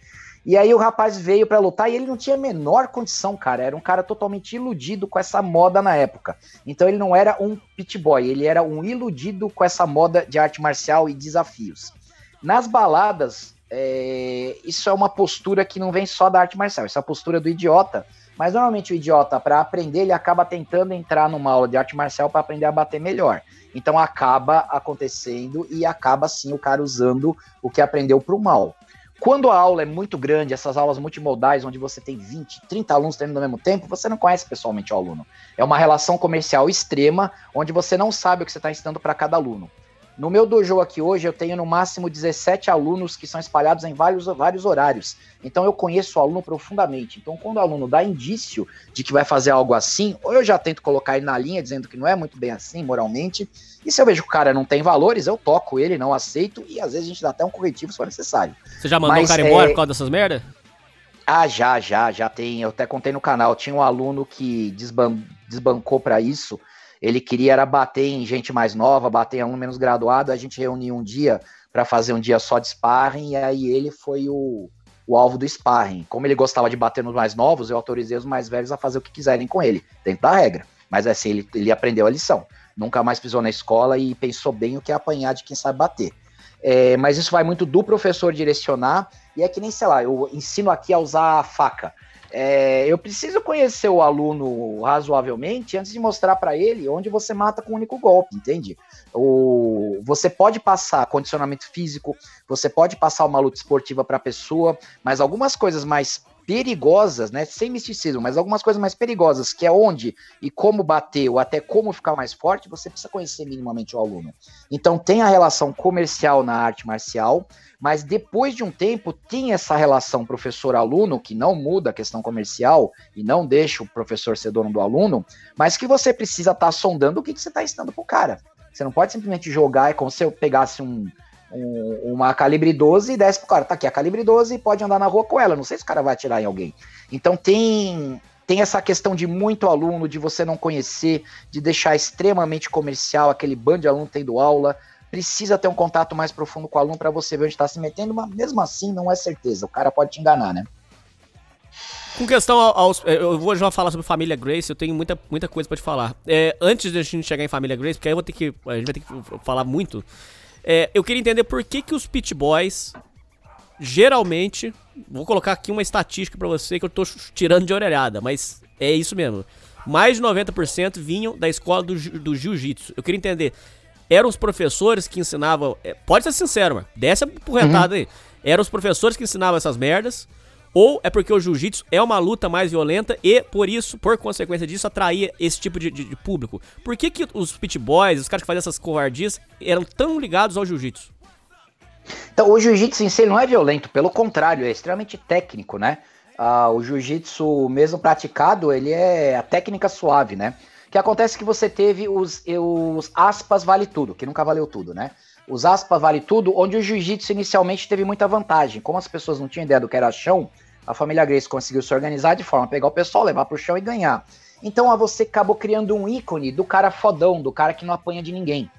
E aí o rapaz veio para lutar e ele não tinha a menor condição, cara. Era um cara totalmente iludido com essa moda na época. Então ele não era um pit boy, ele era um iludido com essa moda de arte marcial e desafios. Nas baladas, é... isso é uma postura que não vem só da arte marcial, isso é a postura do idiota. Mas normalmente o idiota, para aprender, ele acaba tentando entrar numa aula de arte marcial para aprender a bater melhor. Então acaba acontecendo e acaba sim o cara usando o que aprendeu para o mal. Quando a aula é muito grande, essas aulas multimodais, onde você tem 20, 30 alunos treinando ao mesmo tempo, você não conhece pessoalmente o aluno. É uma relação comercial extrema, onde você não sabe o que você está ensinando para cada aluno. No meu dojo aqui hoje, eu tenho no máximo 17 alunos que são espalhados em vários, vários horários. Então eu conheço o aluno profundamente. Então, quando o aluno dá indício de que vai fazer algo assim, ou eu já tento colocar ele na linha, dizendo que não é muito bem assim, moralmente. E se eu vejo que o cara não tem valores, eu toco ele, não aceito, e às vezes a gente dá até um corretivo se for necessário. Você já mandou Mas, o cara embora é... por causa dessas merdas? Ah, já, já, já tem. Eu até contei no canal. Tinha um aluno que desban... desbancou para isso ele queria era bater em gente mais nova, bater em aluno menos graduado. A gente reuniu um dia para fazer um dia só de sparring, e aí ele foi o, o alvo do sparring. Como ele gostava de bater nos mais novos, eu autorizei os mais velhos a fazer o que quiserem com ele, dentro da regra. Mas assim, ele, ele aprendeu a lição. Nunca mais pisou na escola e pensou bem o que é apanhar de quem sabe bater. É, mas isso vai muito do professor direcionar, e é que nem, sei lá, eu ensino aqui a usar a faca. É, eu preciso conhecer o aluno razoavelmente antes de mostrar para ele onde você mata com um único golpe, entende? O, você pode passar condicionamento físico, você pode passar uma luta esportiva para a pessoa, mas algumas coisas mais perigosas, né, sem misticismo, mas algumas coisas mais perigosas, que é onde e como bater ou até como ficar mais forte, você precisa conhecer minimamente o aluno. Então tem a relação comercial na arte marcial, mas depois de um tempo tem essa relação professor-aluno, que não muda a questão comercial e não deixa o professor ser dono do aluno, mas que você precisa estar tá sondando o que, que você está ensinando para o cara. Você não pode simplesmente jogar, é como se eu pegasse um, um, uma calibre 12 e desse pro cara, tá aqui a calibre 12 e pode andar na rua com ela, não sei se o cara vai atirar em alguém. Então tem tem essa questão de muito aluno, de você não conhecer, de deixar extremamente comercial, aquele bando de aluno tendo aula, precisa ter um contato mais profundo com o aluno para você ver onde está se metendo, mas mesmo assim não é certeza. O cara pode te enganar, né? Com questão aos. É, eu vou já falar sobre família Grace, eu tenho muita, muita coisa para te falar. É, antes de a gente chegar em família Grace, porque aí eu vou ter que. A gente vai ter que falar muito. É, eu queria entender por que, que os Pit Boys geralmente, vou colocar aqui uma estatística para você que eu tô tirando de orelhada, mas é isso mesmo. Mais de 90% vinham da escola do, do jiu-jitsu. Eu queria entender, eram os professores que ensinavam. É, pode ser sincero, mano. Desce a porretada uhum. aí. Eram os professores que ensinavam essas merdas. Ou é porque o jiu-jitsu é uma luta mais violenta e, por isso, por consequência disso, atraía esse tipo de, de, de público. Por que, que os pit boys, os caras que faziam essas covardias, eram tão ligados ao jiu-jitsu? Então, o jiu-jitsu em si não é violento, pelo contrário, é extremamente técnico, né? Ah, o jiu-jitsu, mesmo praticado, ele é a técnica suave, né? O que acontece é que você teve os, os aspas vale tudo, que nunca valeu tudo, né? Os aspas vale tudo, onde o jiu-jitsu inicialmente teve muita vantagem. Como as pessoas não tinham ideia do que era chão, a família Grace conseguiu se organizar de forma a pegar o pessoal, levar pro chão e ganhar. Então você acabou criando um ícone do cara fodão, do cara que não apanha de ninguém.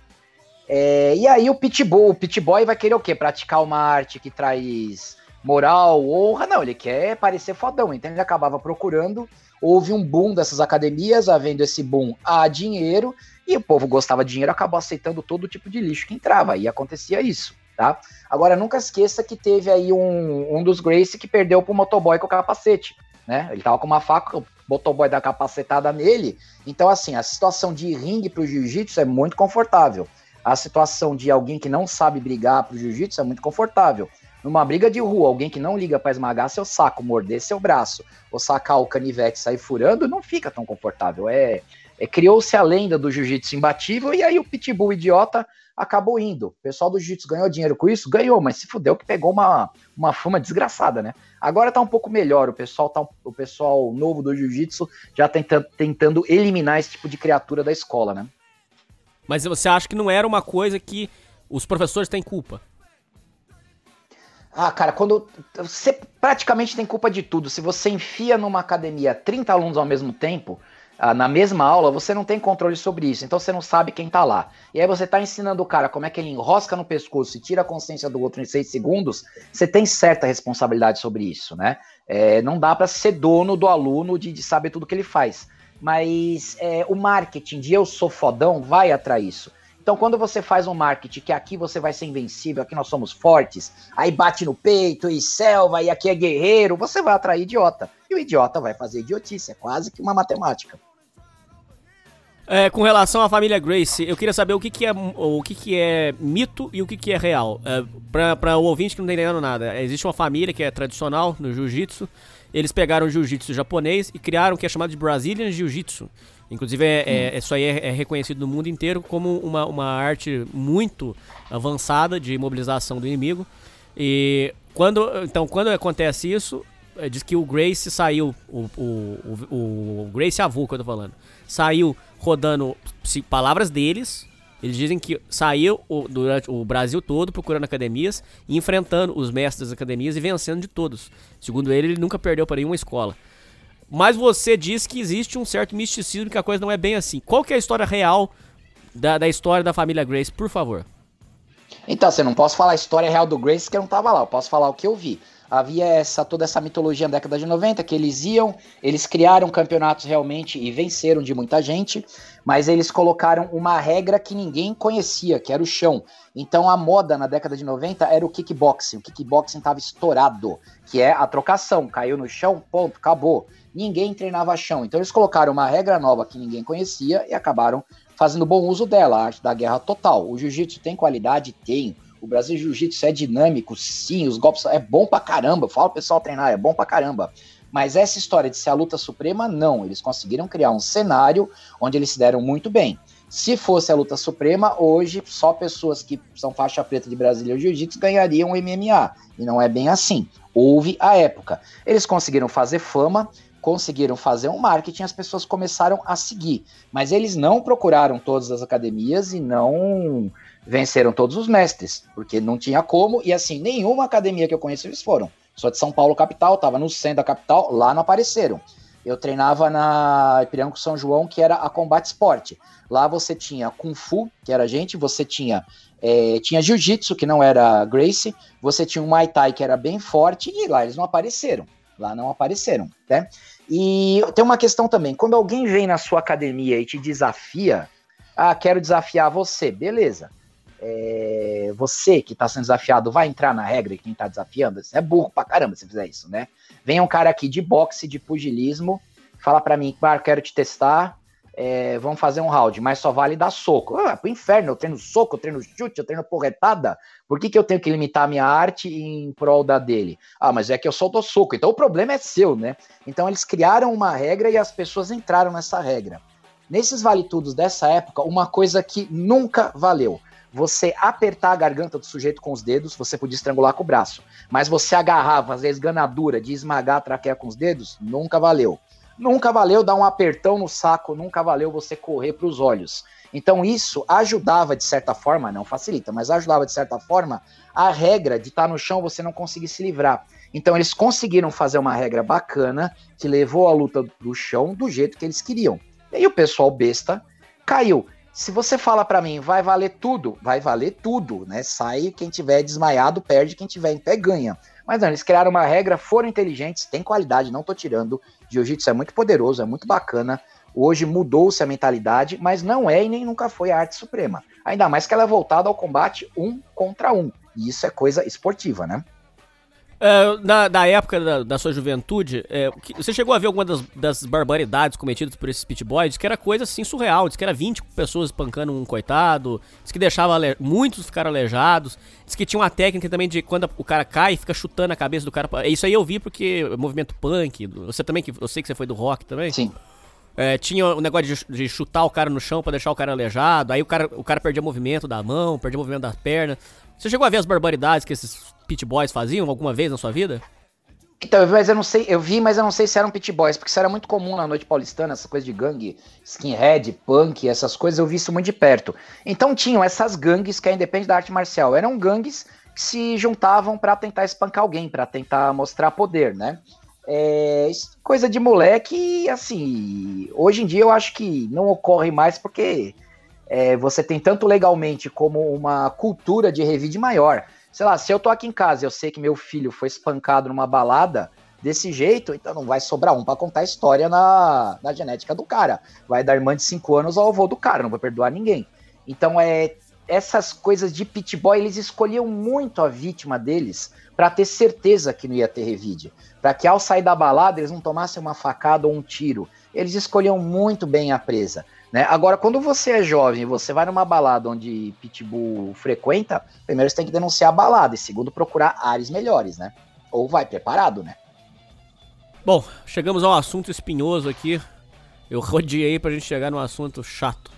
É, e aí o pitbull, o pitboy vai querer o quê? Praticar uma arte que traz moral, honra? Não, ele quer parecer fodão. Então ele acabava procurando. Houve um boom dessas academias, havendo esse boom a dinheiro, e o povo gostava de dinheiro, acabou aceitando todo tipo de lixo que entrava. E acontecia isso tá? Agora, nunca esqueça que teve aí um, um dos Grace que perdeu pro motoboy com o capacete, né? Ele tava com uma faca, o motoboy dá capacetada nele. Então, assim, a situação de ringue pro jiu-jitsu é muito confortável. A situação de alguém que não sabe brigar pro jiu-jitsu é muito confortável. Numa briga de rua, alguém que não liga para esmagar seu saco, morder seu braço, ou sacar o canivete e sair furando, não fica tão confortável. É, é criou-se a lenda do jiu-jitsu imbatível e aí o pitbull idiota acabou indo. O pessoal do jiu-jitsu ganhou dinheiro com isso? Ganhou, mas se fudeu que pegou uma, uma fama desgraçada, né? Agora tá um pouco melhor, o pessoal, tá, o pessoal novo do jiu-jitsu já tentando, tentando eliminar esse tipo de criatura da escola, né? Mas você acha que não era uma coisa que os professores têm culpa? Ah, cara, quando. Você praticamente tem culpa de tudo. Se você enfia numa academia 30 alunos ao mesmo tempo, na mesma aula, você não tem controle sobre isso, então você não sabe quem tá lá. E aí você tá ensinando o cara como é que ele enrosca no pescoço e tira a consciência do outro em seis segundos, você tem certa responsabilidade sobre isso, né? É, não dá para ser dono do aluno de, de, saber tudo que ele faz. Mas é, o marketing de eu sou fodão vai atrair isso. Então, quando você faz um marketing que aqui você vai ser invencível, aqui nós somos fortes, aí bate no peito e selva, e aqui é guerreiro, você vai atrair idiota. E o idiota vai fazer idiotice, é quase que uma matemática. É, com relação à família Grace, eu queria saber o que, que, é, o que, que é mito e o que, que é real. É, para o ouvinte que não está entendendo nada, existe uma família que é tradicional no jiu-jitsu. Eles pegaram o jiu-jitsu japonês e criaram o que é chamado de Brazilian Jiu-Jitsu. Inclusive, é, é, isso aí é, é, reconhecido no mundo inteiro como uma, uma arte muito avançada de mobilização do inimigo. E quando, então, quando acontece isso, é, diz que o Grace saiu, o, o, o, o Grace avô que eu tô falando, saiu rodando palavras deles. Eles dizem que saiu o, durante o Brasil todo procurando academias enfrentando os mestres das academias e vencendo de todos. Segundo ele, ele nunca perdeu para nenhuma escola. Mas você diz que existe um certo misticismo que a coisa não é bem assim. Qual que é a história real da, da história da família Grace, por favor? Então, você não posso falar a história real do Grace que eu não tava lá, eu posso falar o que eu vi. Havia essa toda essa mitologia na década de 90 que eles iam, eles criaram campeonatos realmente e venceram de muita gente, mas eles colocaram uma regra que ninguém conhecia, que era o chão. Então a moda na década de 90 era o kickboxing. O kickboxing estava estourado, que é a trocação, caiu no chão, ponto, acabou ninguém treinava chão. Então eles colocaram uma regra nova que ninguém conhecia e acabaram fazendo bom uso dela, a arte da guerra total. O jiu-jitsu tem qualidade? Tem. O Brasil Jiu-Jitsu é dinâmico, sim, os golpes é bom pra caramba. Fala o pessoal treinar, é bom pra caramba. Mas essa história de ser a luta suprema, não. Eles conseguiram criar um cenário onde eles se deram muito bem. Se fosse a luta suprema, hoje só pessoas que são faixa preta de Brasília Jiu-Jitsu ganhariam o MMA. E não é bem assim. Houve a época. Eles conseguiram fazer fama, conseguiram fazer um marketing, as pessoas começaram a seguir. Mas eles não procuraram todas as academias e não venceram todos os mestres, porque não tinha como, e assim, nenhuma academia que eu conheço eles foram. Sou de São Paulo, capital, estava no centro da capital, lá não apareceram. Eu treinava na Ipiranga São João, que era a Combate Esporte. Lá você tinha Kung Fu, que era a gente, você tinha é, tinha Jiu-Jitsu, que não era Grace, você tinha um Muay Thai, que era bem forte, e lá eles não apareceram. Lá não apareceram, né? E tem uma questão também, quando alguém vem na sua academia e te desafia, ah, quero desafiar você, beleza. É, você que tá sendo desafiado vai entrar na regra e quem tá desafiando? É burro pra caramba se fizer isso, né? Vem um cara aqui de boxe, de pugilismo, fala para mim, claro, quero te testar, é, vamos fazer um round, mas só vale dar soco. Ah, pro inferno, eu treino soco, eu treino chute, eu treino porretada. Por que, que eu tenho que limitar a minha arte em prol da dele? Ah, mas é que eu só dou soco, então o problema é seu, né? Então eles criaram uma regra e as pessoas entraram nessa regra. Nesses vale-tudos dessa época, uma coisa que nunca valeu. Você apertar a garganta do sujeito com os dedos, você podia estrangular com o braço. Mas você agarrar, fazer esganadura de esmagar a traqueia com os dedos, nunca valeu. Nunca valeu dar um apertão no saco, nunca valeu você correr para os olhos. Então isso ajudava de certa forma, não facilita, mas ajudava de certa forma a regra de estar tá no chão você não conseguir se livrar. Então eles conseguiram fazer uma regra bacana que levou a luta do chão do jeito que eles queriam. E aí o pessoal besta caiu. Se você fala para mim, vai valer tudo, vai valer tudo, né? Sai quem tiver desmaiado, perde, quem tiver em pé ganha. Mas não, eles criaram uma regra, foram inteligentes, tem qualidade, não tô tirando. Jiu-jitsu é muito poderoso, é muito bacana. Hoje mudou-se a mentalidade, mas não é e nem nunca foi a arte suprema. Ainda mais que ela é voltada ao combate um contra um. E isso é coisa esportiva, né? É, na, na, época da, da sua juventude, é, você chegou a ver alguma das, das, barbaridades cometidas por esses pit boys? Que era coisa assim surreal. Diz que era 20 pessoas espancando um coitado. Diz que deixava muitos ficaram aleijados. Diz que tinha uma técnica também de quando o cara cai, fica chutando a cabeça do cara. Isso aí eu vi porque movimento punk. Você também, que eu sei que você foi do rock também. Sim. É, tinha o um negócio de, de, chutar o cara no chão para deixar o cara aleijado. Aí o cara, o cara perdia movimento da mão, perdia movimento das pernas. Você chegou a ver as barbaridades que esses pit boys faziam alguma vez na sua vida? Então, mas eu não sei, eu vi, mas eu não sei se eram pit boys, porque isso era muito comum na noite paulistana, essa coisa de gangue, skinhead, punk, essas coisas, eu vi isso muito de perto. Então tinham essas gangues que aí depende da arte marcial, eram gangues que se juntavam para tentar espancar alguém, para tentar mostrar poder, né? É, coisa de moleque, assim, hoje em dia eu acho que não ocorre mais porque é, você tem tanto legalmente como uma cultura de revide maior. Sei lá, se eu tô aqui em casa e eu sei que meu filho foi espancado numa balada desse jeito, então não vai sobrar um para contar a história na, na genética do cara. Vai dar irmã de 5 anos ao avô do cara, não vai perdoar ninguém. Então é essas coisas de pit boy, eles escolhiam muito a vítima deles para ter certeza que não ia ter revide, para que ao sair da balada eles não tomassem uma facada ou um tiro. Eles escolhiam muito bem a presa. Né? Agora, quando você é jovem você vai numa balada onde Pitbull frequenta, primeiro você tem que denunciar a balada e segundo procurar áreas melhores, né? Ou vai preparado, né? Bom, chegamos ao assunto espinhoso aqui. Eu rodeei pra gente chegar no assunto chato.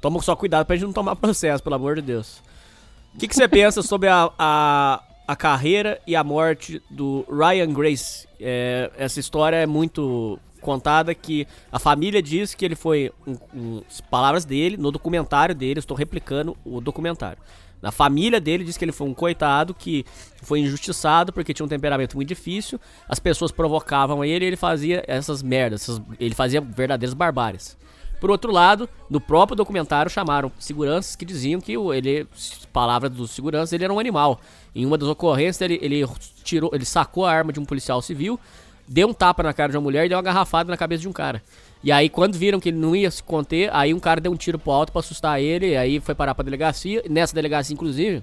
Toma só cuidado pra gente não tomar processo, pelo amor de Deus. O que, que você pensa sobre a, a, a, carreira e a morte do Ryan Grace? É, essa história é muito contada que a família diz que ele foi, um, um, palavras dele, no documentário dele, estou replicando o documentário. A família dele diz que ele foi um coitado que foi injustiçado porque tinha um temperamento muito difícil, as pessoas provocavam ele e ele fazia essas merdas, essas, ele fazia verdadeiras barbáries. Por outro lado, no próprio documentário chamaram seguranças que diziam que ele, palavras dos seguranças, ele era um animal. Em uma das ocorrências, ele, ele tirou, ele sacou a arma de um policial civil deu um tapa na cara de uma mulher e deu uma garrafada na cabeça de um cara. E aí, quando viram que ele não ia se conter, aí um cara deu um tiro pro alto para assustar ele, e aí foi parar pra delegacia. Nessa delegacia, inclusive,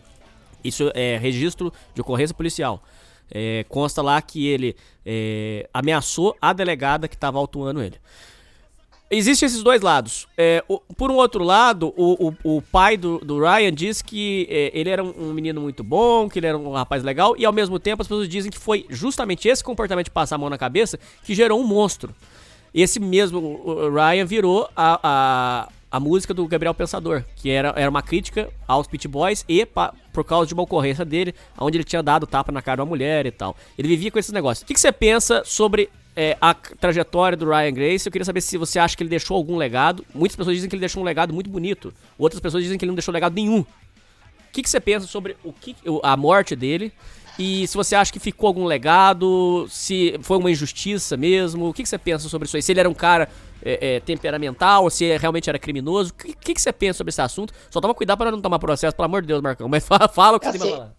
isso é registro de ocorrência policial. É, consta lá que ele é, ameaçou a delegada que estava autuando ele. Existem esses dois lados. É, o, por um outro lado, o, o, o pai do, do, Ryan diz que é, ele era um, um, menino muito bom, que ele era um rapaz legal, e ao mesmo tempo as pessoas dizem que foi justamente esse comportamento de passar a mão na cabeça que gerou um monstro. Esse mesmo Ryan virou a, a, a música do Gabriel Pensador, que era, era uma crítica aos Pit Boys e pa, por causa de uma ocorrência dele, onde ele tinha dado tapa na cara de uma mulher e tal. Ele vivia com esses negócios. O que, que você pensa sobre é, a trajetória do Ryan Grace. Eu queria saber se você acha que ele deixou algum legado. Muitas pessoas dizem que ele deixou um legado muito bonito. Outras pessoas dizem que ele não deixou legado nenhum. O que, que você pensa sobre o que, a morte dele? E se você acha que ficou algum legado, se foi uma injustiça mesmo, o que, que você pensa sobre isso aí? Se ele era um cara é, é, temperamental, se realmente era criminoso, o que, que, que, você pensa sobre esse assunto? Só toma cuidado para não tomar processo, pelo amor de Deus, Marcão, mas fala, fala o que assim, você tem pra falar.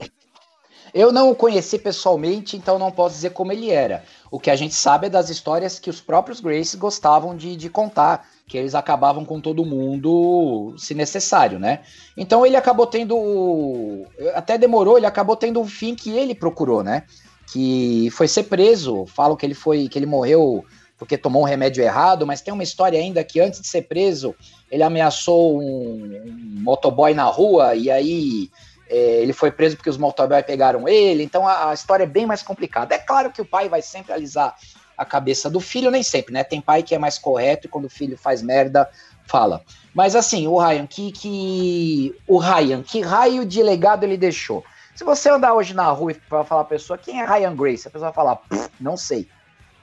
Eu não o conheci pessoalmente, então não posso dizer como ele era. O que a gente sabe é das histórias que os próprios Grace gostavam de, de contar, que eles acabavam com todo mundo se necessário, né? Então ele acabou tendo. Até demorou, ele acabou tendo o fim que ele procurou, né? Que foi ser preso. Falam que ele foi. que ele morreu porque tomou um remédio errado, mas tem uma história ainda que antes de ser preso, ele ameaçou um, um motoboy na rua e aí é, ele foi preso porque os motoboy pegaram ele. Então a, a, história é bem mais complicada. É claro que o pai vai sempre alisar a cabeça do filho, nem sempre, né? Tem pai que é mais correto e quando o filho faz merda, fala. Mas assim, o Ryan, que, que o Ryan, que raio de legado ele deixou? Se você andar hoje na rua e falar pra pessoa quem é Ryan Grace, a pessoa vai falar, não sei.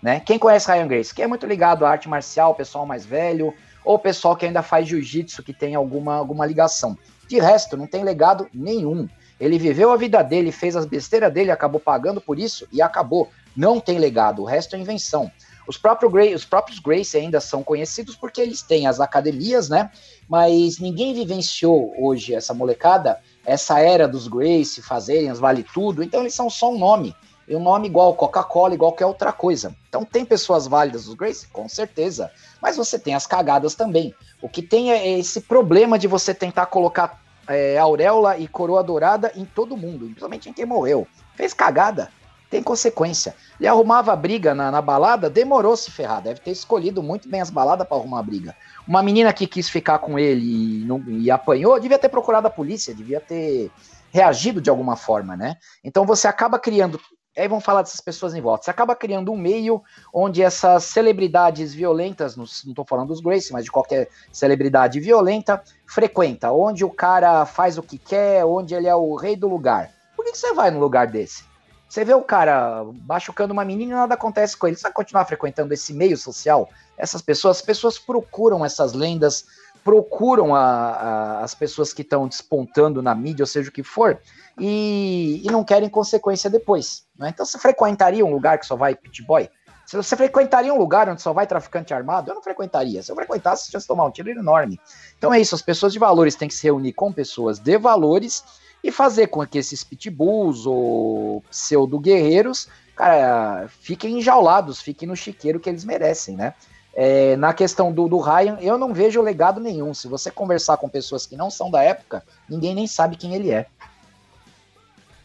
Né? Quem conhece Ryan Grace? Quem é muito ligado à arte marcial, pessoal mais velho, ou pessoal que ainda faz jiu-jitsu, que tem alguma, alguma ligação. De resto, não tem legado nenhum. Ele viveu a vida dele, fez as besteiras dele, acabou pagando por isso e acabou. Não tem legado, o resto é invenção. Os, próprios Grace, os próprios Grace ainda são conhecidos porque eles têm as academias, né? Mas ninguém vivenciou hoje essa molecada, essa era dos Grace fazerem as vale tudo, então eles são só um nome. E um nome igual Coca-Cola, igual qualquer outra coisa. Então tem pessoas válidas dos Grace? Com certeza. Mas você tem as cagadas também. O que tem é esse problema de você tentar colocar é, auréola e coroa dourada em todo mundo, principalmente em quem morreu. Fez cagada, tem consequência. Ele arrumava briga na, na balada, demorou se ferrar. Deve ter escolhido muito bem as baladas para arrumar briga. Uma menina que quis ficar com ele e, não, e apanhou, devia ter procurado a polícia, devia ter reagido de alguma forma, né? Então você acaba criando. Aí vamos falar dessas pessoas em volta. Você acaba criando um meio onde essas celebridades violentas, não estou falando dos Grace, mas de qualquer celebridade violenta, frequenta, onde o cara faz o que quer, onde ele é o rei do lugar. Por que, que você vai num lugar desse? Você vê o cara machucando uma menina e nada acontece com ele. Você vai continuar frequentando esse meio social? Essas pessoas, as pessoas procuram essas lendas, procuram a, a, as pessoas que estão despontando na mídia, ou seja o que for, e, e não querem consequência depois. Né? Então você frequentaria um lugar que só vai pit boy? Você frequentaria um lugar onde só vai traficante armado, eu não frequentaria. Se eu frequentasse, você tinha tomar um tiro enorme. Então é isso, as pessoas de valores têm que se reunir com pessoas de valores e fazer com que esses pitbulls ou pseudo-guerreiros, cara, fiquem enjaulados, fiquem no chiqueiro que eles merecem, né? É, na questão do, do Ryan, eu não vejo legado nenhum. Se você conversar com pessoas que não são da época, ninguém nem sabe quem ele é.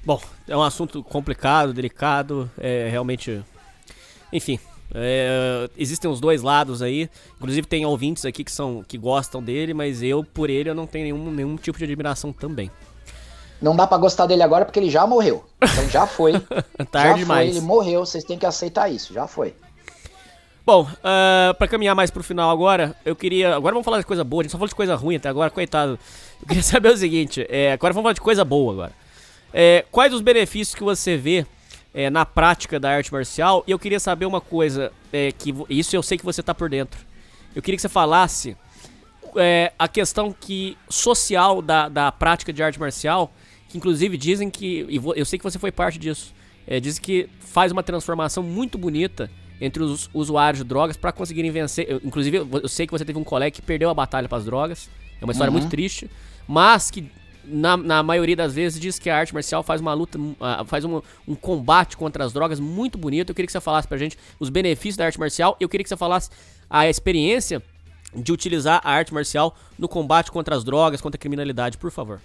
Bom, é um assunto complicado, delicado, é realmente. Enfim, é, existem os dois lados aí. Inclusive tem ouvintes aqui que são que gostam dele, mas eu por ele eu não tenho nenhum, nenhum tipo de admiração também. Não dá para gostar dele agora porque ele já morreu. Então já foi. Tarde já demais. Foi, ele morreu, vocês têm que aceitar isso, já foi. Bom, uh, pra caminhar mais pro final agora, eu queria. Agora vamos falar de coisa boa, a gente só falou de coisa ruim até agora, coitado. Eu queria saber o seguinte: é, agora vamos falar de coisa boa agora. É, quais os benefícios que você vê é, na prática da arte marcial? E eu queria saber uma coisa, é, que isso eu sei que você tá por dentro. Eu queria que você falasse é, a questão que social da, da prática de arte marcial que inclusive dizem que, eu sei que você foi parte disso, é, dizem que faz uma transformação muito bonita entre os usuários de drogas para conseguirem vencer. Eu, inclusive, eu sei que você teve um colega que perdeu a batalha para as drogas, é uma história uhum. muito triste, mas que na, na, maioria das vezes diz que a arte marcial faz uma luta, faz um, um, combate contra as drogas muito bonito. Eu queria que você falasse pra gente os benefícios da arte marcial. Eu queria que você falasse a experiência de utilizar a arte marcial no combate contra as drogas, contra a criminalidade, por favor.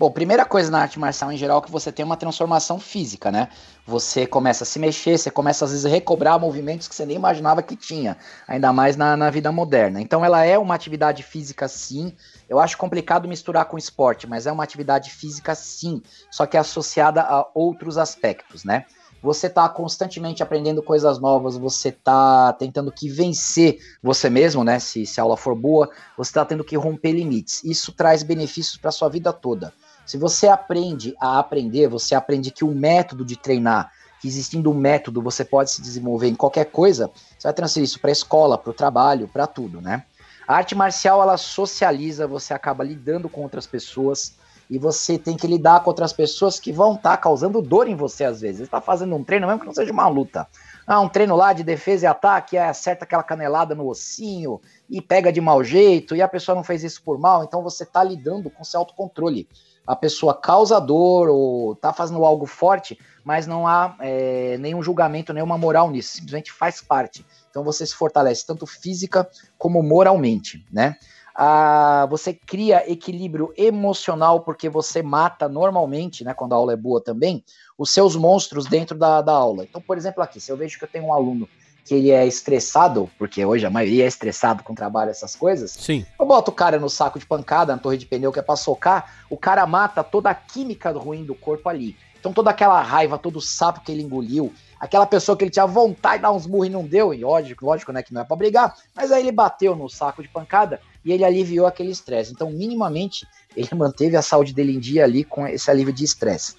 Bom, primeira coisa na arte marcial em geral é que você tem uma transformação física, né? Você começa a se mexer, você começa às vezes a recobrar movimentos que você nem imaginava que tinha, ainda mais na, na vida moderna. Então ela é uma atividade física sim. Eu acho complicado misturar com esporte, mas é uma atividade física sim, só que é associada a outros aspectos, né? você está constantemente aprendendo coisas novas, você está tentando que vencer você mesmo, né? Se, se a aula for boa, você está tendo que romper limites. Isso traz benefícios para sua vida toda. Se você aprende a aprender, você aprende que o método de treinar, que existindo um método, você pode se desenvolver em qualquer coisa, você vai transferir isso para a escola, para o trabalho, para tudo, né? A arte marcial ela socializa, você acaba lidando com outras pessoas e você tem que lidar com outras pessoas que vão estar tá causando dor em você às vezes. Você está fazendo um treino, mesmo que não seja uma luta. Ah, um treino lá de defesa e ataque, acerta aquela canelada no ossinho e pega de mau jeito, e a pessoa não fez isso por mal, então você está lidando com seu autocontrole. A pessoa causa dor ou tá fazendo algo forte, mas não há é, nenhum julgamento, nenhuma moral nisso, simplesmente faz parte. Então você se fortalece tanto física como moralmente, né? Ah, você cria equilíbrio emocional porque você mata normalmente, né, quando a aula é boa também, os seus monstros dentro da, da aula. Então, por exemplo, aqui, se eu vejo que eu tenho um aluno que ele é estressado, porque hoje a maioria é estressado com trabalho, essas coisas. Sim. Eu boto o cara no saco de pancada, na torre de pneu que é pra socar, o cara mata toda a química ruim do corpo ali. Então toda aquela raiva, todo o sapo que ele engoliu, aquela pessoa que ele tinha vontade de dar uns murros e não deu, e lógico, lógico, né, que não é pra brigar, mas aí ele bateu no saco de pancada e ele aliviou aquele estresse. Então, minimamente, ele manteve a saúde dele em dia ali com esse alívio de estresse.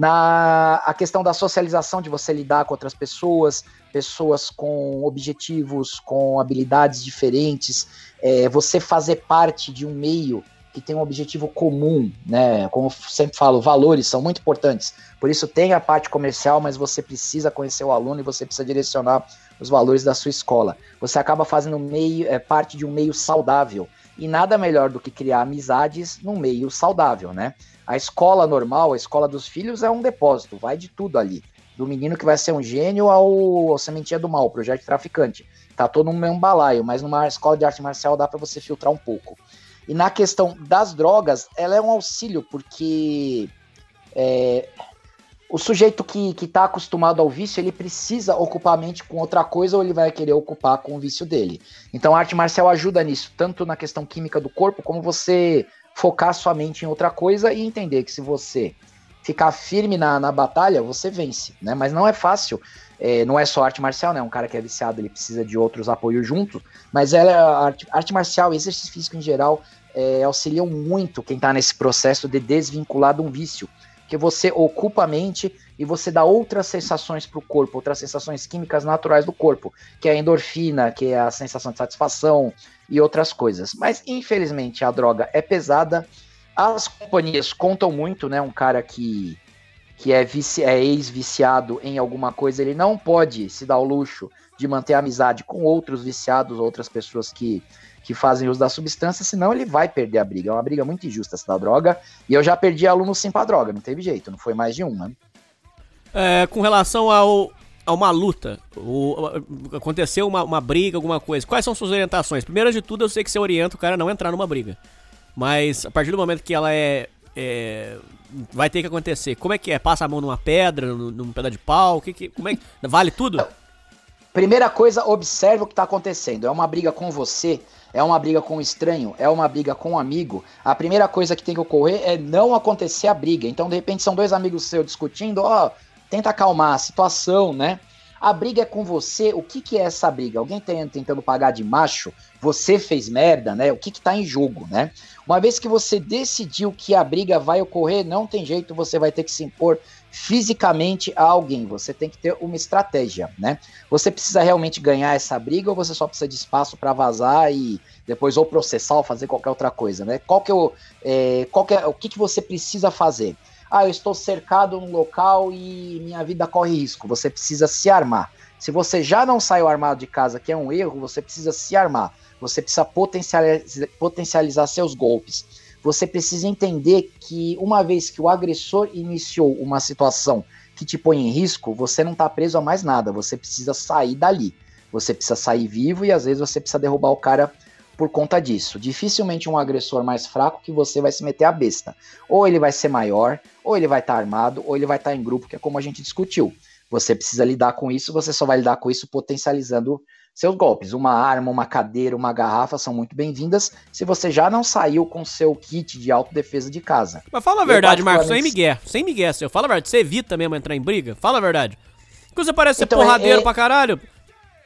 Na a questão da socialização, de você lidar com outras pessoas, pessoas com objetivos, com habilidades diferentes, é, você fazer parte de um meio que tem um objetivo comum, né? Como eu sempre falo, valores são muito importantes. Por isso tem a parte comercial, mas você precisa conhecer o aluno e você precisa direcionar os valores da sua escola. Você acaba fazendo meio, é, parte de um meio saudável. E nada melhor do que criar amizades num meio saudável, né? A escola normal, a escola dos filhos é um depósito, vai de tudo ali. Do menino que vai ser um gênio ao, ao sementinha do mal, projeto traficante. Tá todo no mesmo balaio, mas numa escola de arte marcial dá para você filtrar um pouco. E na questão das drogas, ela é um auxílio, porque é, o sujeito que, que tá acostumado ao vício, ele precisa ocupar a mente com outra coisa ou ele vai querer ocupar com o vício dele. Então a arte marcial ajuda nisso, tanto na questão química do corpo, como você focar sua mente em outra coisa e entender que se você ficar firme na, na batalha, você vence, né? Mas não é fácil, é, não é só arte marcial, né? Um cara que é viciado, ele precisa de outros apoios junto, mas ela, arte, arte marcial e exercício físico em geral é, auxiliam muito quem tá nesse processo de desvincular de um vício que você ocupa a mente e você dá outras sensações para o corpo, outras sensações químicas naturais do corpo, que é a endorfina, que é a sensação de satisfação e outras coisas. Mas infelizmente a droga é pesada, as companhias contam muito, né? Um cara que, que é, é ex-viciado em alguma coisa, ele não pode se dar o luxo de manter amizade com outros viciados, outras pessoas que que fazem uso da substância, senão ele vai perder a briga. É uma briga muito injusta essa da droga. E eu já perdi aluno sim pra droga, não teve jeito, não foi mais de um, né? É, com relação ao, a uma luta, o, aconteceu uma, uma briga, alguma coisa, quais são suas orientações? Primeiro de tudo, eu sei que você orienta o cara a não entrar numa briga. Mas a partir do momento que ela é, é vai ter que acontecer. Como é que é? Passa a mão numa pedra, num, num pedaço de pau? Que, que, como é que, vale tudo? Primeira coisa, observe o que está acontecendo. É uma briga com você, é uma briga com um estranho, é uma briga com um amigo, a primeira coisa que tem que ocorrer é não acontecer a briga. Então, de repente, são dois amigos seus discutindo, ó, tenta acalmar a situação, né? A briga é com você. O que, que é essa briga? Alguém tem, tentando pagar de macho? Você fez merda, né? O que, que tá em jogo, né? Uma vez que você decidiu que a briga vai ocorrer, não tem jeito, você vai ter que se impor fisicamente a alguém. Você tem que ter uma estratégia, né? Você precisa realmente ganhar essa briga ou você só precisa de espaço para vazar e depois ou processar ou fazer qualquer outra coisa, né? Qual que é o, é, qual que é, o que, que você precisa fazer? Ah, eu estou cercado num local e minha vida corre risco. Você precisa se armar. Se você já não saiu armado de casa, que é um erro, você precisa se armar. Você precisa potencializar, potencializar seus golpes você precisa entender que uma vez que o agressor iniciou uma situação que te põe em risco, você não está preso a mais nada, você precisa sair dali. Você precisa sair vivo e às vezes você precisa derrubar o cara por conta disso. Dificilmente um agressor mais fraco que você vai se meter a besta. Ou ele vai ser maior, ou ele vai estar tá armado, ou ele vai estar tá em grupo, que é como a gente discutiu. Você precisa lidar com isso, você só vai lidar com isso potencializando seus golpes. Uma arma, uma cadeira, uma garrafa são muito bem-vindas se você já não saiu com seu kit de autodefesa de casa. Mas fala a verdade, Marcos, sem migué. Sem migué, seu. Fala a verdade. Você evita mesmo entrar em briga? Fala a verdade. Porque você parece ser então, porradeiro é, é... pra caralho.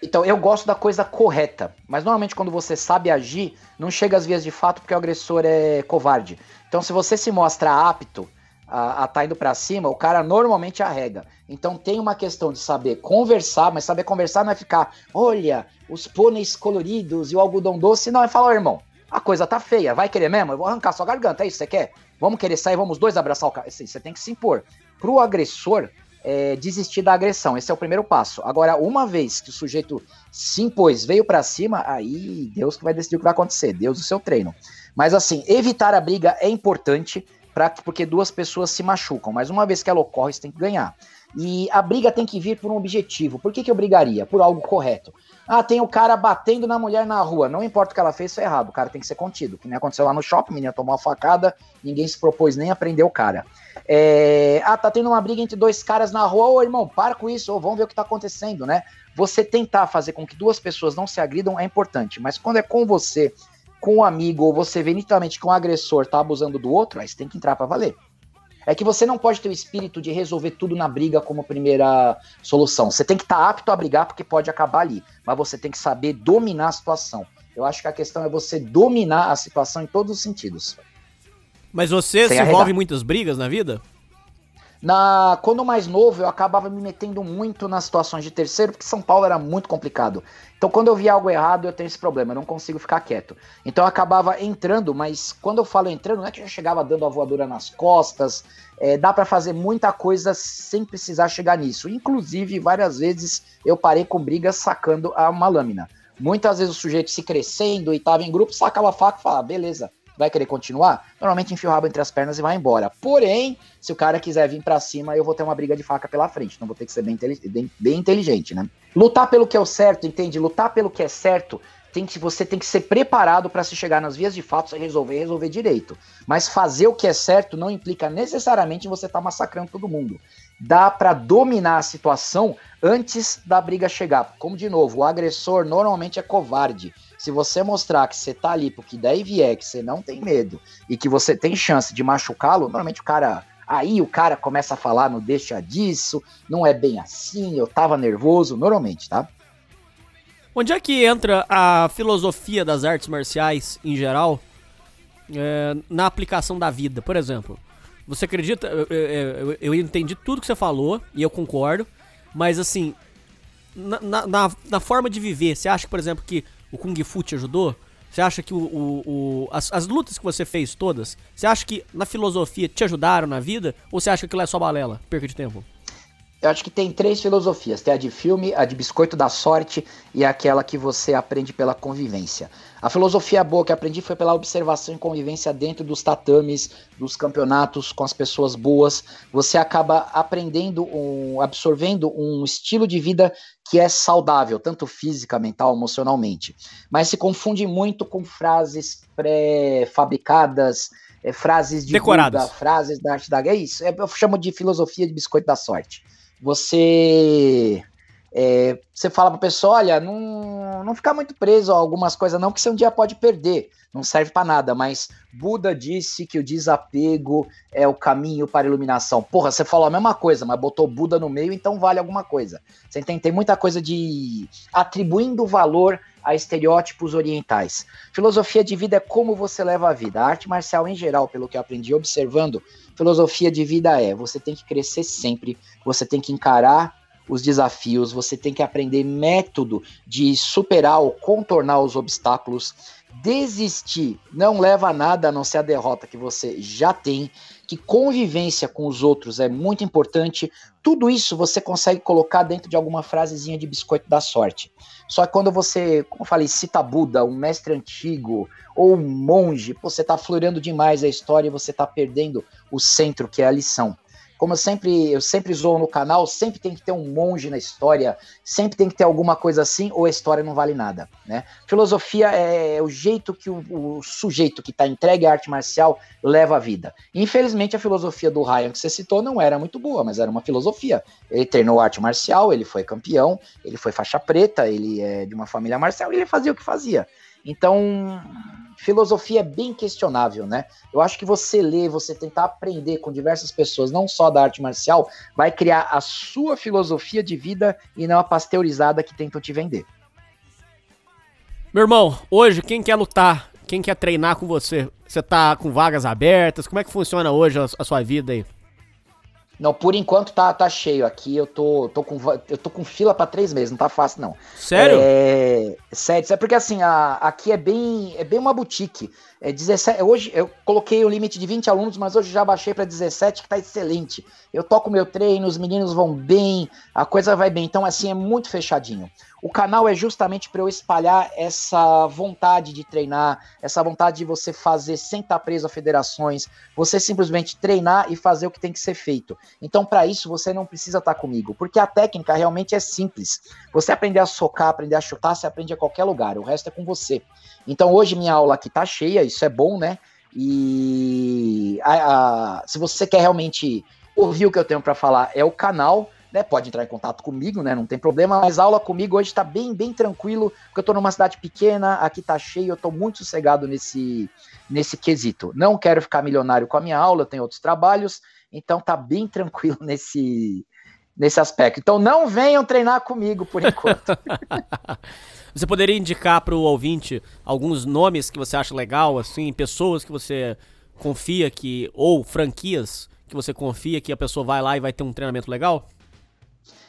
Então, eu gosto da coisa correta. Mas normalmente quando você sabe agir, não chega às vias de fato porque o agressor é covarde. Então, se você se mostra apto a, a tá indo para cima, o cara normalmente arrega. Então tem uma questão de saber conversar, mas saber conversar não é ficar, olha, os pôneis coloridos e o algodão doce, não, é falar, oh, irmão, a coisa tá feia, vai querer mesmo? Eu vou arrancar sua garganta, é isso que você quer? Vamos querer sair, vamos dois abraçar o cara. Assim, você tem que se impor. Pro agressor, é, desistir da agressão. Esse é o primeiro passo. Agora, uma vez que o sujeito se impôs, veio para cima, aí Deus que vai decidir o que vai acontecer. Deus o seu treino. Mas assim, evitar a briga é importante pra, porque duas pessoas se machucam. Mas uma vez que ela ocorre, você tem que ganhar. E a briga tem que vir por um objetivo. Por que, que eu brigaria? Por algo correto. Ah, tem o cara batendo na mulher na rua. Não importa o que ela fez, isso é errado. O cara tem que ser contido. Que nem aconteceu lá no shopping, a menina tomou uma facada, ninguém se propôs nem a prender o cara. É... Ah, tá tendo uma briga entre dois caras na rua. Ô, irmão, para com isso, ou vamos ver o que tá acontecendo, né? Você tentar fazer com que duas pessoas não se agridam é importante, mas quando é com você, com um amigo, ou você vê nitidamente que um agressor tá abusando do outro, aí você tem que entrar para valer. É que você não pode ter o espírito de resolver tudo na briga como primeira solução. Você tem que estar tá apto a brigar porque pode acabar ali, mas você tem que saber dominar a situação. Eu acho que a questão é você dominar a situação em todos os sentidos. Mas você Sem se envolve em muitas brigas na vida? Na, quando mais novo, eu acabava me metendo muito nas situações de terceiro, porque São Paulo era muito complicado. Então, quando eu via algo errado, eu tenho esse problema, eu não consigo ficar quieto. Então, eu acabava entrando, mas quando eu falo entrando, não é que eu já chegava dando a voadora nas costas. É, dá para fazer muita coisa sem precisar chegar nisso. Inclusive, várias vezes eu parei com brigas sacando uma lâmina. Muitas vezes o sujeito se crescendo e tava em grupo, sacava a faca e falava, beleza, vai querer continuar? Normalmente enfia o rabo entre as pernas e vai embora. Porém, se o cara quiser vir para cima, eu vou ter uma briga de faca pela frente. Então vou ter que ser bem, bem, bem inteligente, né? Lutar pelo que é o certo, entende? Lutar pelo que é certo tem que, você tem que ser preparado para se chegar nas vias de fato e resolver resolver direito. Mas fazer o que é certo não implica necessariamente você estar tá massacrando todo mundo. Dá para dominar a situação antes da briga chegar. Como de novo, o agressor normalmente é covarde. Se você mostrar que você tá ali porque daí vier, que você não tem medo e que você tem chance de machucá-lo, normalmente o cara. Aí o cara começa a falar, não deixa disso, não é bem assim, eu tava nervoso, normalmente, tá? Onde é que entra a filosofia das artes marciais em geral é, na aplicação da vida? Por exemplo, você acredita? Eu, eu, eu, entendi tudo que você falou e eu concordo, mas assim, na, na, na, forma de viver, você acha, por exemplo, que o Kung Fu te ajudou? Você acha que o, o, o as, as, lutas que você fez todas, você acha que na filosofia te ajudaram na vida? Ou você acha que aquilo é só balela, perca de tempo? Eu acho que tem três filosofias: tem a de filme, a de biscoito da sorte e aquela que você aprende pela convivência. A filosofia boa que aprendi foi pela observação e convivência dentro dos tatames, dos campeonatos, com as pessoas boas. Você acaba aprendendo, um, absorvendo um estilo de vida que é saudável, tanto física, mental, emocionalmente. Mas se confunde muito com frases pré-fabricadas, é, frases de Decoradas. Frases da arte da guerra. É isso, é, eu chamo de filosofia de biscoito da sorte você é, você fala para a pessoa, olha, não, não ficar muito preso a algumas coisas não, que você um dia pode perder, não serve para nada, mas Buda disse que o desapego é o caminho para a iluminação. Porra, você falou a mesma coisa, mas botou Buda no meio, então vale alguma coisa. Você? Tem muita coisa de atribuindo valor a estereótipos orientais. Filosofia de vida é como você leva a vida. A arte marcial em geral, pelo que eu aprendi observando, filosofia de vida é: você tem que crescer sempre, você tem que encarar os desafios, você tem que aprender método de superar ou contornar os obstáculos. Desistir não leva a nada a não ser a derrota que você já tem, que convivência com os outros é muito importante. Tudo isso você consegue colocar dentro de alguma frasezinha de biscoito da sorte. Só que quando você, como eu falei, cita Buda, um mestre antigo ou um monge, você está floreando demais a história e você está perdendo o centro que é a lição como eu sempre, eu sempre zoo no canal, sempre tem que ter um monge na história, sempre tem que ter alguma coisa assim, ou a história não vale nada, né? Filosofia é o jeito que o, o sujeito que está entregue à arte marcial leva a vida. Infelizmente, a filosofia do Ryan que você citou não era muito boa, mas era uma filosofia. Ele treinou arte marcial, ele foi campeão, ele foi faixa preta, ele é de uma família marcial, e ele fazia o que fazia. Então, filosofia é bem questionável, né? Eu acho que você ler, você tentar aprender com diversas pessoas, não só da arte marcial, vai criar a sua filosofia de vida e não a pasteurizada que tentam te vender. Meu irmão, hoje quem quer lutar, quem quer treinar com você, você tá com vagas abertas? Como é que funciona hoje a, a sua vida aí? Não, por enquanto tá, tá cheio aqui. Eu tô, tô, com, eu tô com fila para três meses, não tá fácil, não. Sério? É, sério, é porque assim, a, aqui é bem, é bem uma boutique. É 17, hoje eu coloquei o limite de 20 alunos, mas hoje já baixei para 17, que tá excelente. Eu toco meu treino, os meninos vão bem, a coisa vai bem. Então, assim, é muito fechadinho. O canal é justamente para eu espalhar essa vontade de treinar, essa vontade de você fazer sem estar preso a federações, você simplesmente treinar e fazer o que tem que ser feito. Então, para isso, você não precisa estar comigo, porque a técnica realmente é simples. Você aprender a socar, aprender a chutar, você aprende a qualquer lugar, o resto é com você. Então, hoje minha aula aqui tá cheia, isso é bom, né? E a, a, se você quer realmente ouvir o que eu tenho para falar, é o canal né, pode entrar em contato comigo, né, não tem problema, mas aula comigo hoje está bem, bem tranquilo, porque eu estou numa cidade pequena, aqui está cheio, eu estou muito sossegado nesse, nesse quesito. Não quero ficar milionário com a minha aula, eu tenho outros trabalhos, então tá bem tranquilo nesse, nesse aspecto. Então não venham treinar comigo por enquanto. você poderia indicar para o ouvinte alguns nomes que você acha legal, assim, pessoas que você confia que, ou franquias que você confia que a pessoa vai lá e vai ter um treinamento legal?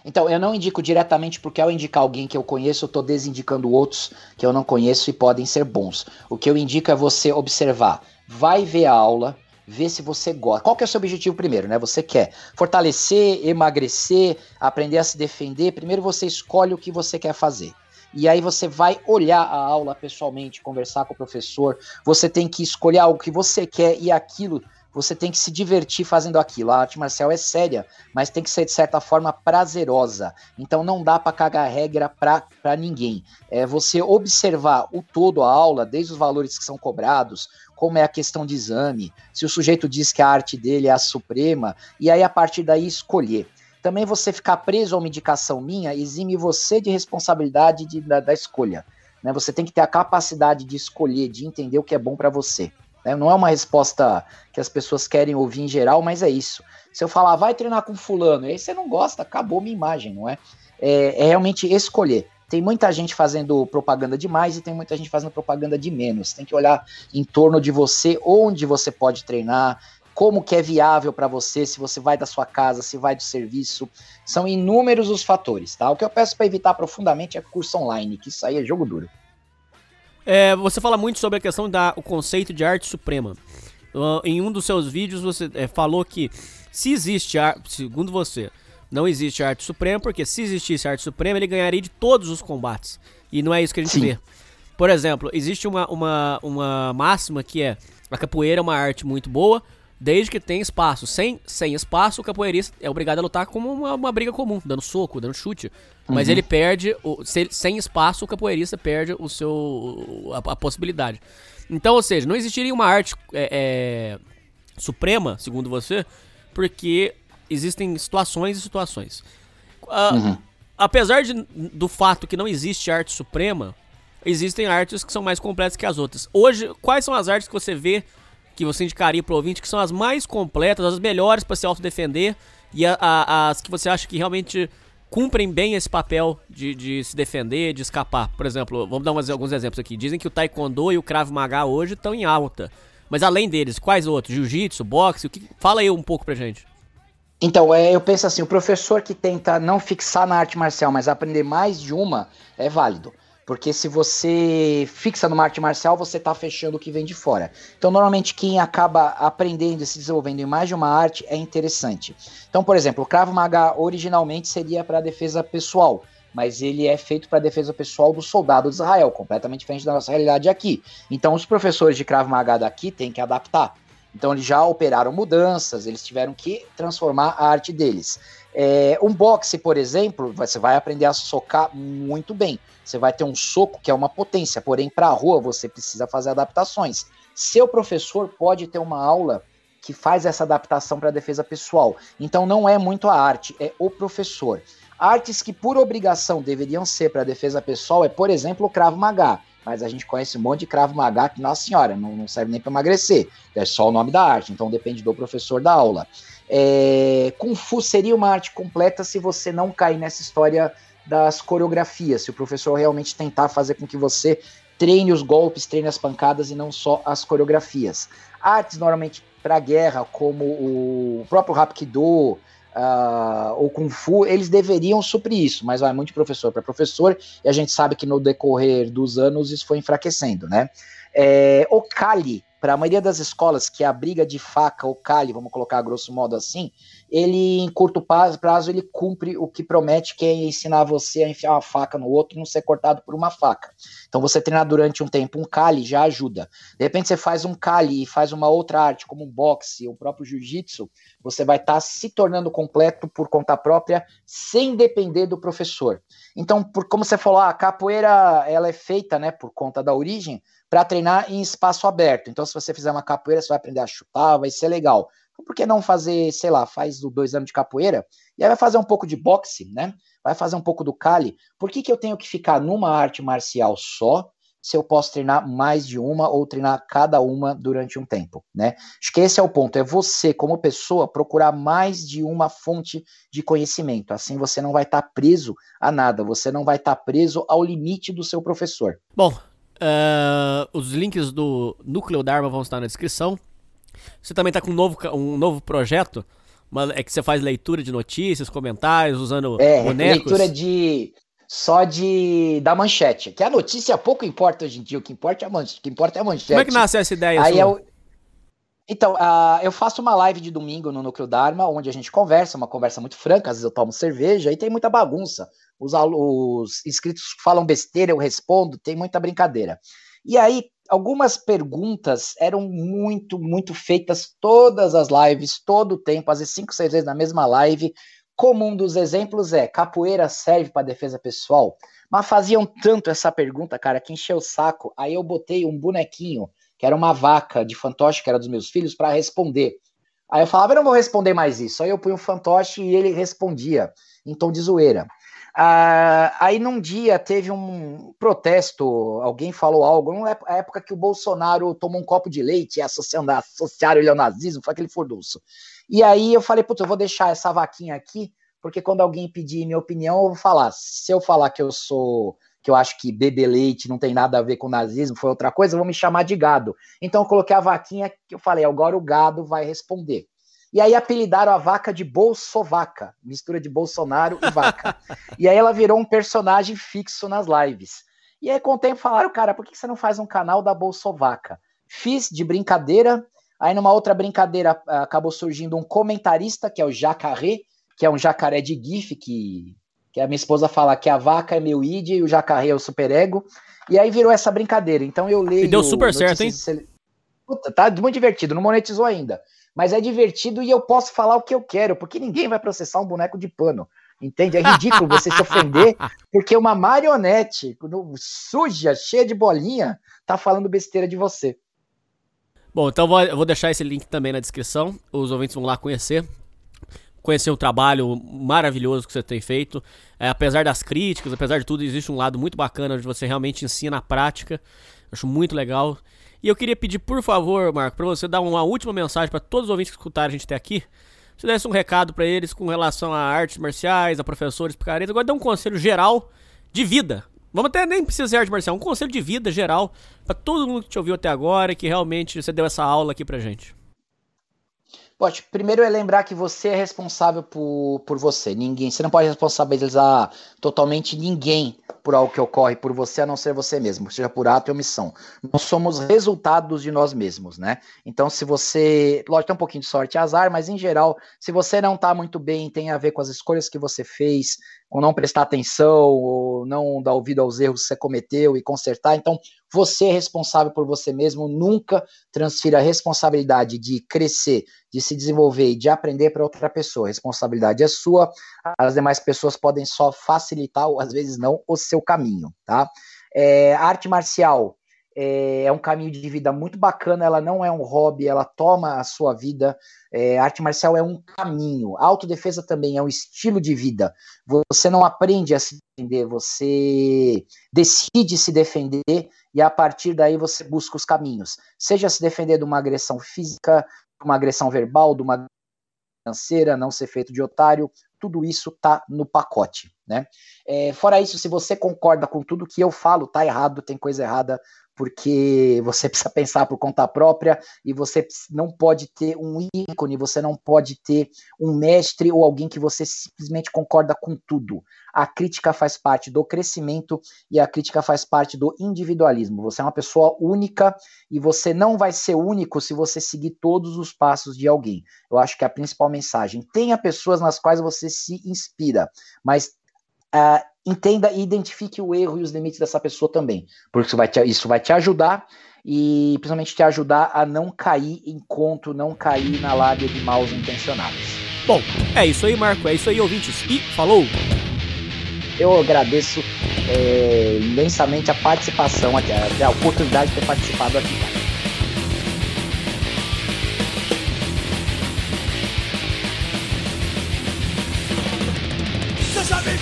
Então, eu não indico diretamente porque ao indicar alguém que eu conheço, eu estou desindicando outros que eu não conheço e podem ser bons. O que eu indico é você observar. Vai ver a aula, ver se você gosta. Qual que é o seu objetivo primeiro, né? Você quer fortalecer, emagrecer, aprender a se defender. Primeiro você escolhe o que você quer fazer. E aí você vai olhar a aula pessoalmente, conversar com o professor. Você tem que escolher algo que você quer e aquilo você tem que se divertir fazendo aquilo. A arte marcial é séria, mas tem que ser de certa forma prazerosa. Então não dá para cagar regra para ninguém. É você observar o todo a aula, desde os valores que são cobrados, como é a questão de exame, se o sujeito diz que a arte dele é a suprema, e aí a partir daí escolher. Também você ficar preso a uma indicação minha exime você de responsabilidade de, da, da escolha. Né? Você tem que ter a capacidade de escolher, de entender o que é bom para você. Né? Não é uma resposta que as pessoas querem ouvir em geral, mas é isso. Se eu falar, vai treinar com fulano, e aí você não gosta, acabou minha imagem, não é? É, é realmente escolher. Tem muita gente fazendo propaganda demais e tem muita gente fazendo propaganda de menos. Tem que olhar em torno de você, onde você pode treinar, como que é viável para você, se você vai da sua casa, se vai do serviço. São inúmeros os fatores, tá? O que eu peço para evitar profundamente é curso online, que isso aí é jogo duro. É, você fala muito sobre a questão da o conceito de arte suprema. Uh, em um dos seus vídeos você é, falou que se existe arte, segundo você, não existe arte suprema, porque se existisse arte suprema, ele ganharia de todos os combates. E não é isso que a gente Sim. vê. Por exemplo, existe uma, uma, uma máxima que é a capoeira é uma arte muito boa, desde que tenha espaço. Sem, sem espaço, o capoeirista é obrigado a lutar como uma, uma briga comum, dando soco, dando chute. Mas uhum. ele perde, o, se, sem espaço, o capoeirista perde o seu, a, a, possibilidade. Então, ou seja, não existiria uma arte é, é, suprema, segundo você, porque existem situações e situações. Uh, uhum. Apesar de, do fato que não existe arte suprema, existem artes que são mais completas que as outras. Hoje, quais são as artes que você vê que você indicaria pro ouvinte que são as mais completas, as melhores para se autodefender e a, a, as que você acha que realmente cumprem bem esse papel de, de se defender, de escapar. Por exemplo, vamos dar umas, alguns exemplos aqui. Dizem que o Taekwondo e o Krav Maga hoje estão em alta. Mas além deles, quais outros? Jiu-jitsu, boxe? O que... Fala aí um pouco pra gente. Então, é, eu penso assim, o professor que tenta não fixar na arte marcial, mas aprender mais de uma, é válido. Porque se você fixa numa arte marcial, você está fechando o que vem de fora. Então, normalmente, quem acaba aprendendo e se desenvolvendo em mais de uma arte é interessante. Então, por exemplo, o Krav Maga originalmente seria para defesa pessoal, mas ele é feito para defesa pessoal do soldado de Israel, completamente diferente da nossa realidade aqui. Então, os professores de Krav Maga daqui têm que adaptar. Então, eles já operaram mudanças, eles tiveram que transformar a arte deles. É, um boxe, por exemplo, você vai aprender a socar muito bem. Você vai ter um soco que é uma potência, porém, para a rua você precisa fazer adaptações. Seu professor pode ter uma aula que faz essa adaptação para a defesa pessoal. Então, não é muito a arte, é o professor. Artes que, por obrigação, deveriam ser para a defesa pessoal é, por exemplo, o Krav Maga. Mas a gente conhece um monte de Krav Maga que, nossa senhora, não, não serve nem para emagrecer. É só o nome da arte, então depende do professor da aula. É, Kung Fu seria uma arte completa se você não cair nessa história das coreografias, se o professor realmente tentar fazer com que você treine os golpes, treine as pancadas e não só as coreografias. Artes normalmente para guerra, como o próprio Hapkido uh, ou Kung Fu, eles deveriam suprir isso, mas vai muito de professor para professor e a gente sabe que no decorrer dos anos isso foi enfraquecendo, né? É, o Kali para a maioria das escolas, que a briga de faca ou cali, vamos colocar grosso modo assim, ele em curto prazo ele cumpre o que promete, que é ensinar você a enfiar uma faca no outro e não ser cortado por uma faca. Então você treinar durante um tempo um cali já ajuda. De repente você faz um cali e faz uma outra arte, como um boxe, o próprio jiu-jitsu, você vai estar tá se tornando completo por conta própria, sem depender do professor. Então, por como você falou, a capoeira ela é feita, né, por conta da origem, para treinar em espaço aberto. Então, se você fizer uma capoeira, você vai aprender a chutar, vai ser legal. Então, por que não fazer, sei lá, faz dois anos de capoeira e aí vai fazer um pouco de boxe, né? Vai fazer um pouco do cali. Por que, que eu tenho que ficar numa arte marcial só se eu posso treinar mais de uma ou treinar cada uma durante um tempo, né? Acho que esse é o ponto, é você, como pessoa, procurar mais de uma fonte de conhecimento. Assim você não vai estar tá preso a nada, você não vai estar tá preso ao limite do seu professor. Bom, uh, os links do Núcleo Dharma vão estar na descrição. Você também está com um novo, um novo projeto, uma, é que você faz leitura de notícias, comentários, usando é, bonecos. leitura de só de da manchete. Que a notícia pouco importa hoje em dia, o que importa é a manchete. O que importa é a manchete. Como é que nasce essa ideia? Aí eu, então, uh, eu faço uma live de domingo no Núcleo Dharma, onde a gente conversa, uma conversa muito franca, às vezes eu tomo cerveja e tem muita bagunça. Os, os inscritos falam besteira, eu respondo, tem muita brincadeira. E aí, algumas perguntas eram muito, muito feitas todas as lives, todo o tempo, às vezes cinco, seis vezes na mesma live, como um dos exemplos é: capoeira serve para defesa pessoal? Mas faziam tanto essa pergunta, cara, que encheu o saco. Aí eu botei um bonequinho, que era uma vaca de fantoche, que era dos meus filhos, para responder. Aí eu falava, eu não vou responder mais isso. Aí eu punho um fantoche e ele respondia em tom de zoeira. Ah, aí num dia teve um protesto, alguém falou algo, na época que o Bolsonaro tomou um copo de leite e associando, associaram ele ao nazismo, foi aquele furdunço. E aí eu falei, putz, eu vou deixar essa vaquinha aqui, porque quando alguém pedir minha opinião, eu vou falar. Se eu falar que eu sou, que eu acho que beber leite não tem nada a ver com nazismo, foi outra coisa, vão me chamar de gado. Então eu coloquei a vaquinha que eu falei, agora o gado vai responder. E aí apelidaram a vaca de Bolsovaca, mistura de Bolsonaro e vaca. e aí ela virou um personagem fixo nas lives. E aí com o tempo falaram, cara, por que você não faz um canal da Bolsovaca? Fiz de brincadeira, Aí numa outra brincadeira acabou surgindo um comentarista, que é o Jacaré, que é um jacaré de GIF, que, que a minha esposa fala que a vaca é meu id e o jacaré é o superego. E aí virou essa brincadeira. Então eu leio. E deu super certo, hein? Puta, tá muito divertido, não monetizou ainda. Mas é divertido e eu posso falar o que eu quero, porque ninguém vai processar um boneco de pano. Entende? É ridículo você se ofender, porque uma marionete suja, cheia de bolinha, tá falando besteira de você. Bom, então vou, eu vou deixar esse link também na descrição. Os ouvintes vão lá conhecer. Conhecer o trabalho maravilhoso que você tem feito. É, apesar das críticas, apesar de tudo, existe um lado muito bacana onde você realmente ensina a prática. Acho muito legal. E eu queria pedir, por favor, Marco, para você dar uma última mensagem para todos os ouvintes que escutaram a gente até aqui. Você desse um recado para eles com relação a artes marciais, a professores, picaretas. Agora dá um conselho geral de vida Vamos até nem precisar de arte marcial, um conselho de vida geral para todo mundo que te ouviu até agora e que realmente você deu essa aula aqui pra gente. Pode, primeiro é lembrar que você é responsável por, por você. Ninguém, você não pode responsabilizar totalmente ninguém por algo que ocorre por você, a não ser você mesmo, seja por ato e omissão. Nós somos resultados de nós mesmos, né? Então, se você, lógico, tem um pouquinho de sorte e azar, mas em geral, se você não tá muito bem, tem a ver com as escolhas que você fez, ou não prestar atenção, ou não dar ouvido aos erros que você cometeu e consertar. Então, você é responsável por você mesmo, nunca transfira a responsabilidade de crescer, de se desenvolver e de aprender para outra pessoa. A responsabilidade é sua, as demais pessoas podem só facilitar, ou às vezes não, o seu caminho, tá? É, arte marcial é, é, um caminho de vida muito bacana, ela não é um hobby, ela toma a sua vida. É, arte marcial é um caminho. Autodefesa também é um estilo de vida. Você não aprende a se defender, você decide se defender e a partir daí você busca os caminhos. Seja se defender de uma agressão física, de uma agressão verbal, de uma financeira, não ser feito de otário, tudo isso tá no pacote, né? É, fora isso, se você concorda com tudo que eu falo, tá errado, tem coisa errada, porque você precisa pensar por conta própria e você não pode ter um ícone, você não pode ter um mestre ou alguém que você simplesmente concorda com tudo. A crítica faz parte do crescimento e a crítica faz parte do individualismo. Você é uma pessoa única e você não vai ser único se você seguir todos os passos de alguém. Eu acho que é a principal mensagem. Tenha pessoas nas quais você se inspira, mas uh, entenda e identifique o erro e os limites dessa pessoa também, porque isso vai te, isso vai te ajudar e principalmente te ajudar a não cair em conto, não cair na lábia de maus intencionados. Bom, é isso aí, Marco, é isso aí, ouvintes, e falou! Eu agradeço é, imensamente a participação a, a oportunidade de ter participado aqui.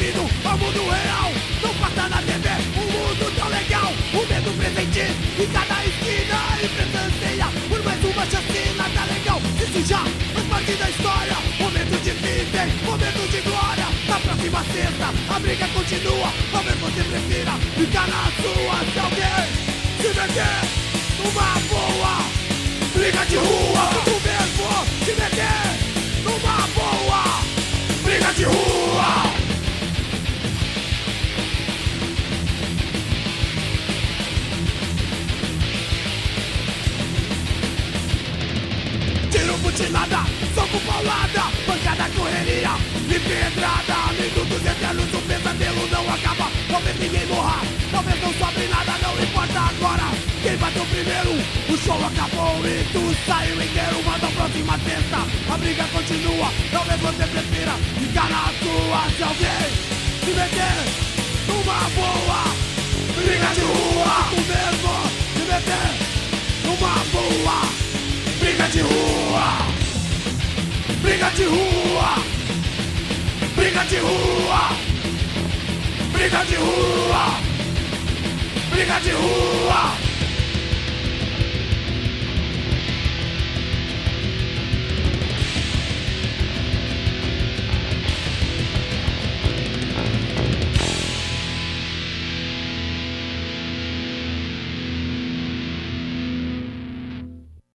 Bem-vindo ao mundo real Não passa na TV um mundo tão legal O medo presente em cada esquina. E presenteia por mais uma chacina Tá legal. Se sujar, faz parte da história. Momento difícil, momento de glória. Na próxima sexta a briga continua. Talvez você prefira ficar na sua. Se alguém se meter numa boa Briga de rua, tu mesmo se meter numa boa Briga de rua Tiro butinada, soco paulada, pancada, correria e pedrada Minutos eternos, o pesadelo não acaba. Talvez ninguém morra, talvez não sobre nada, não importa agora Quem bateu primeiro, o show acabou e tu saiu inteiro Manda a próxima testa, a briga continua Talvez você prefira ficar na sua Se alguém se meter numa boa Briga de rua, tu mesmo. Se meter numa boa Briga de rua! Briga de rua! Briga de rua! Briga de rua! Briga de rua!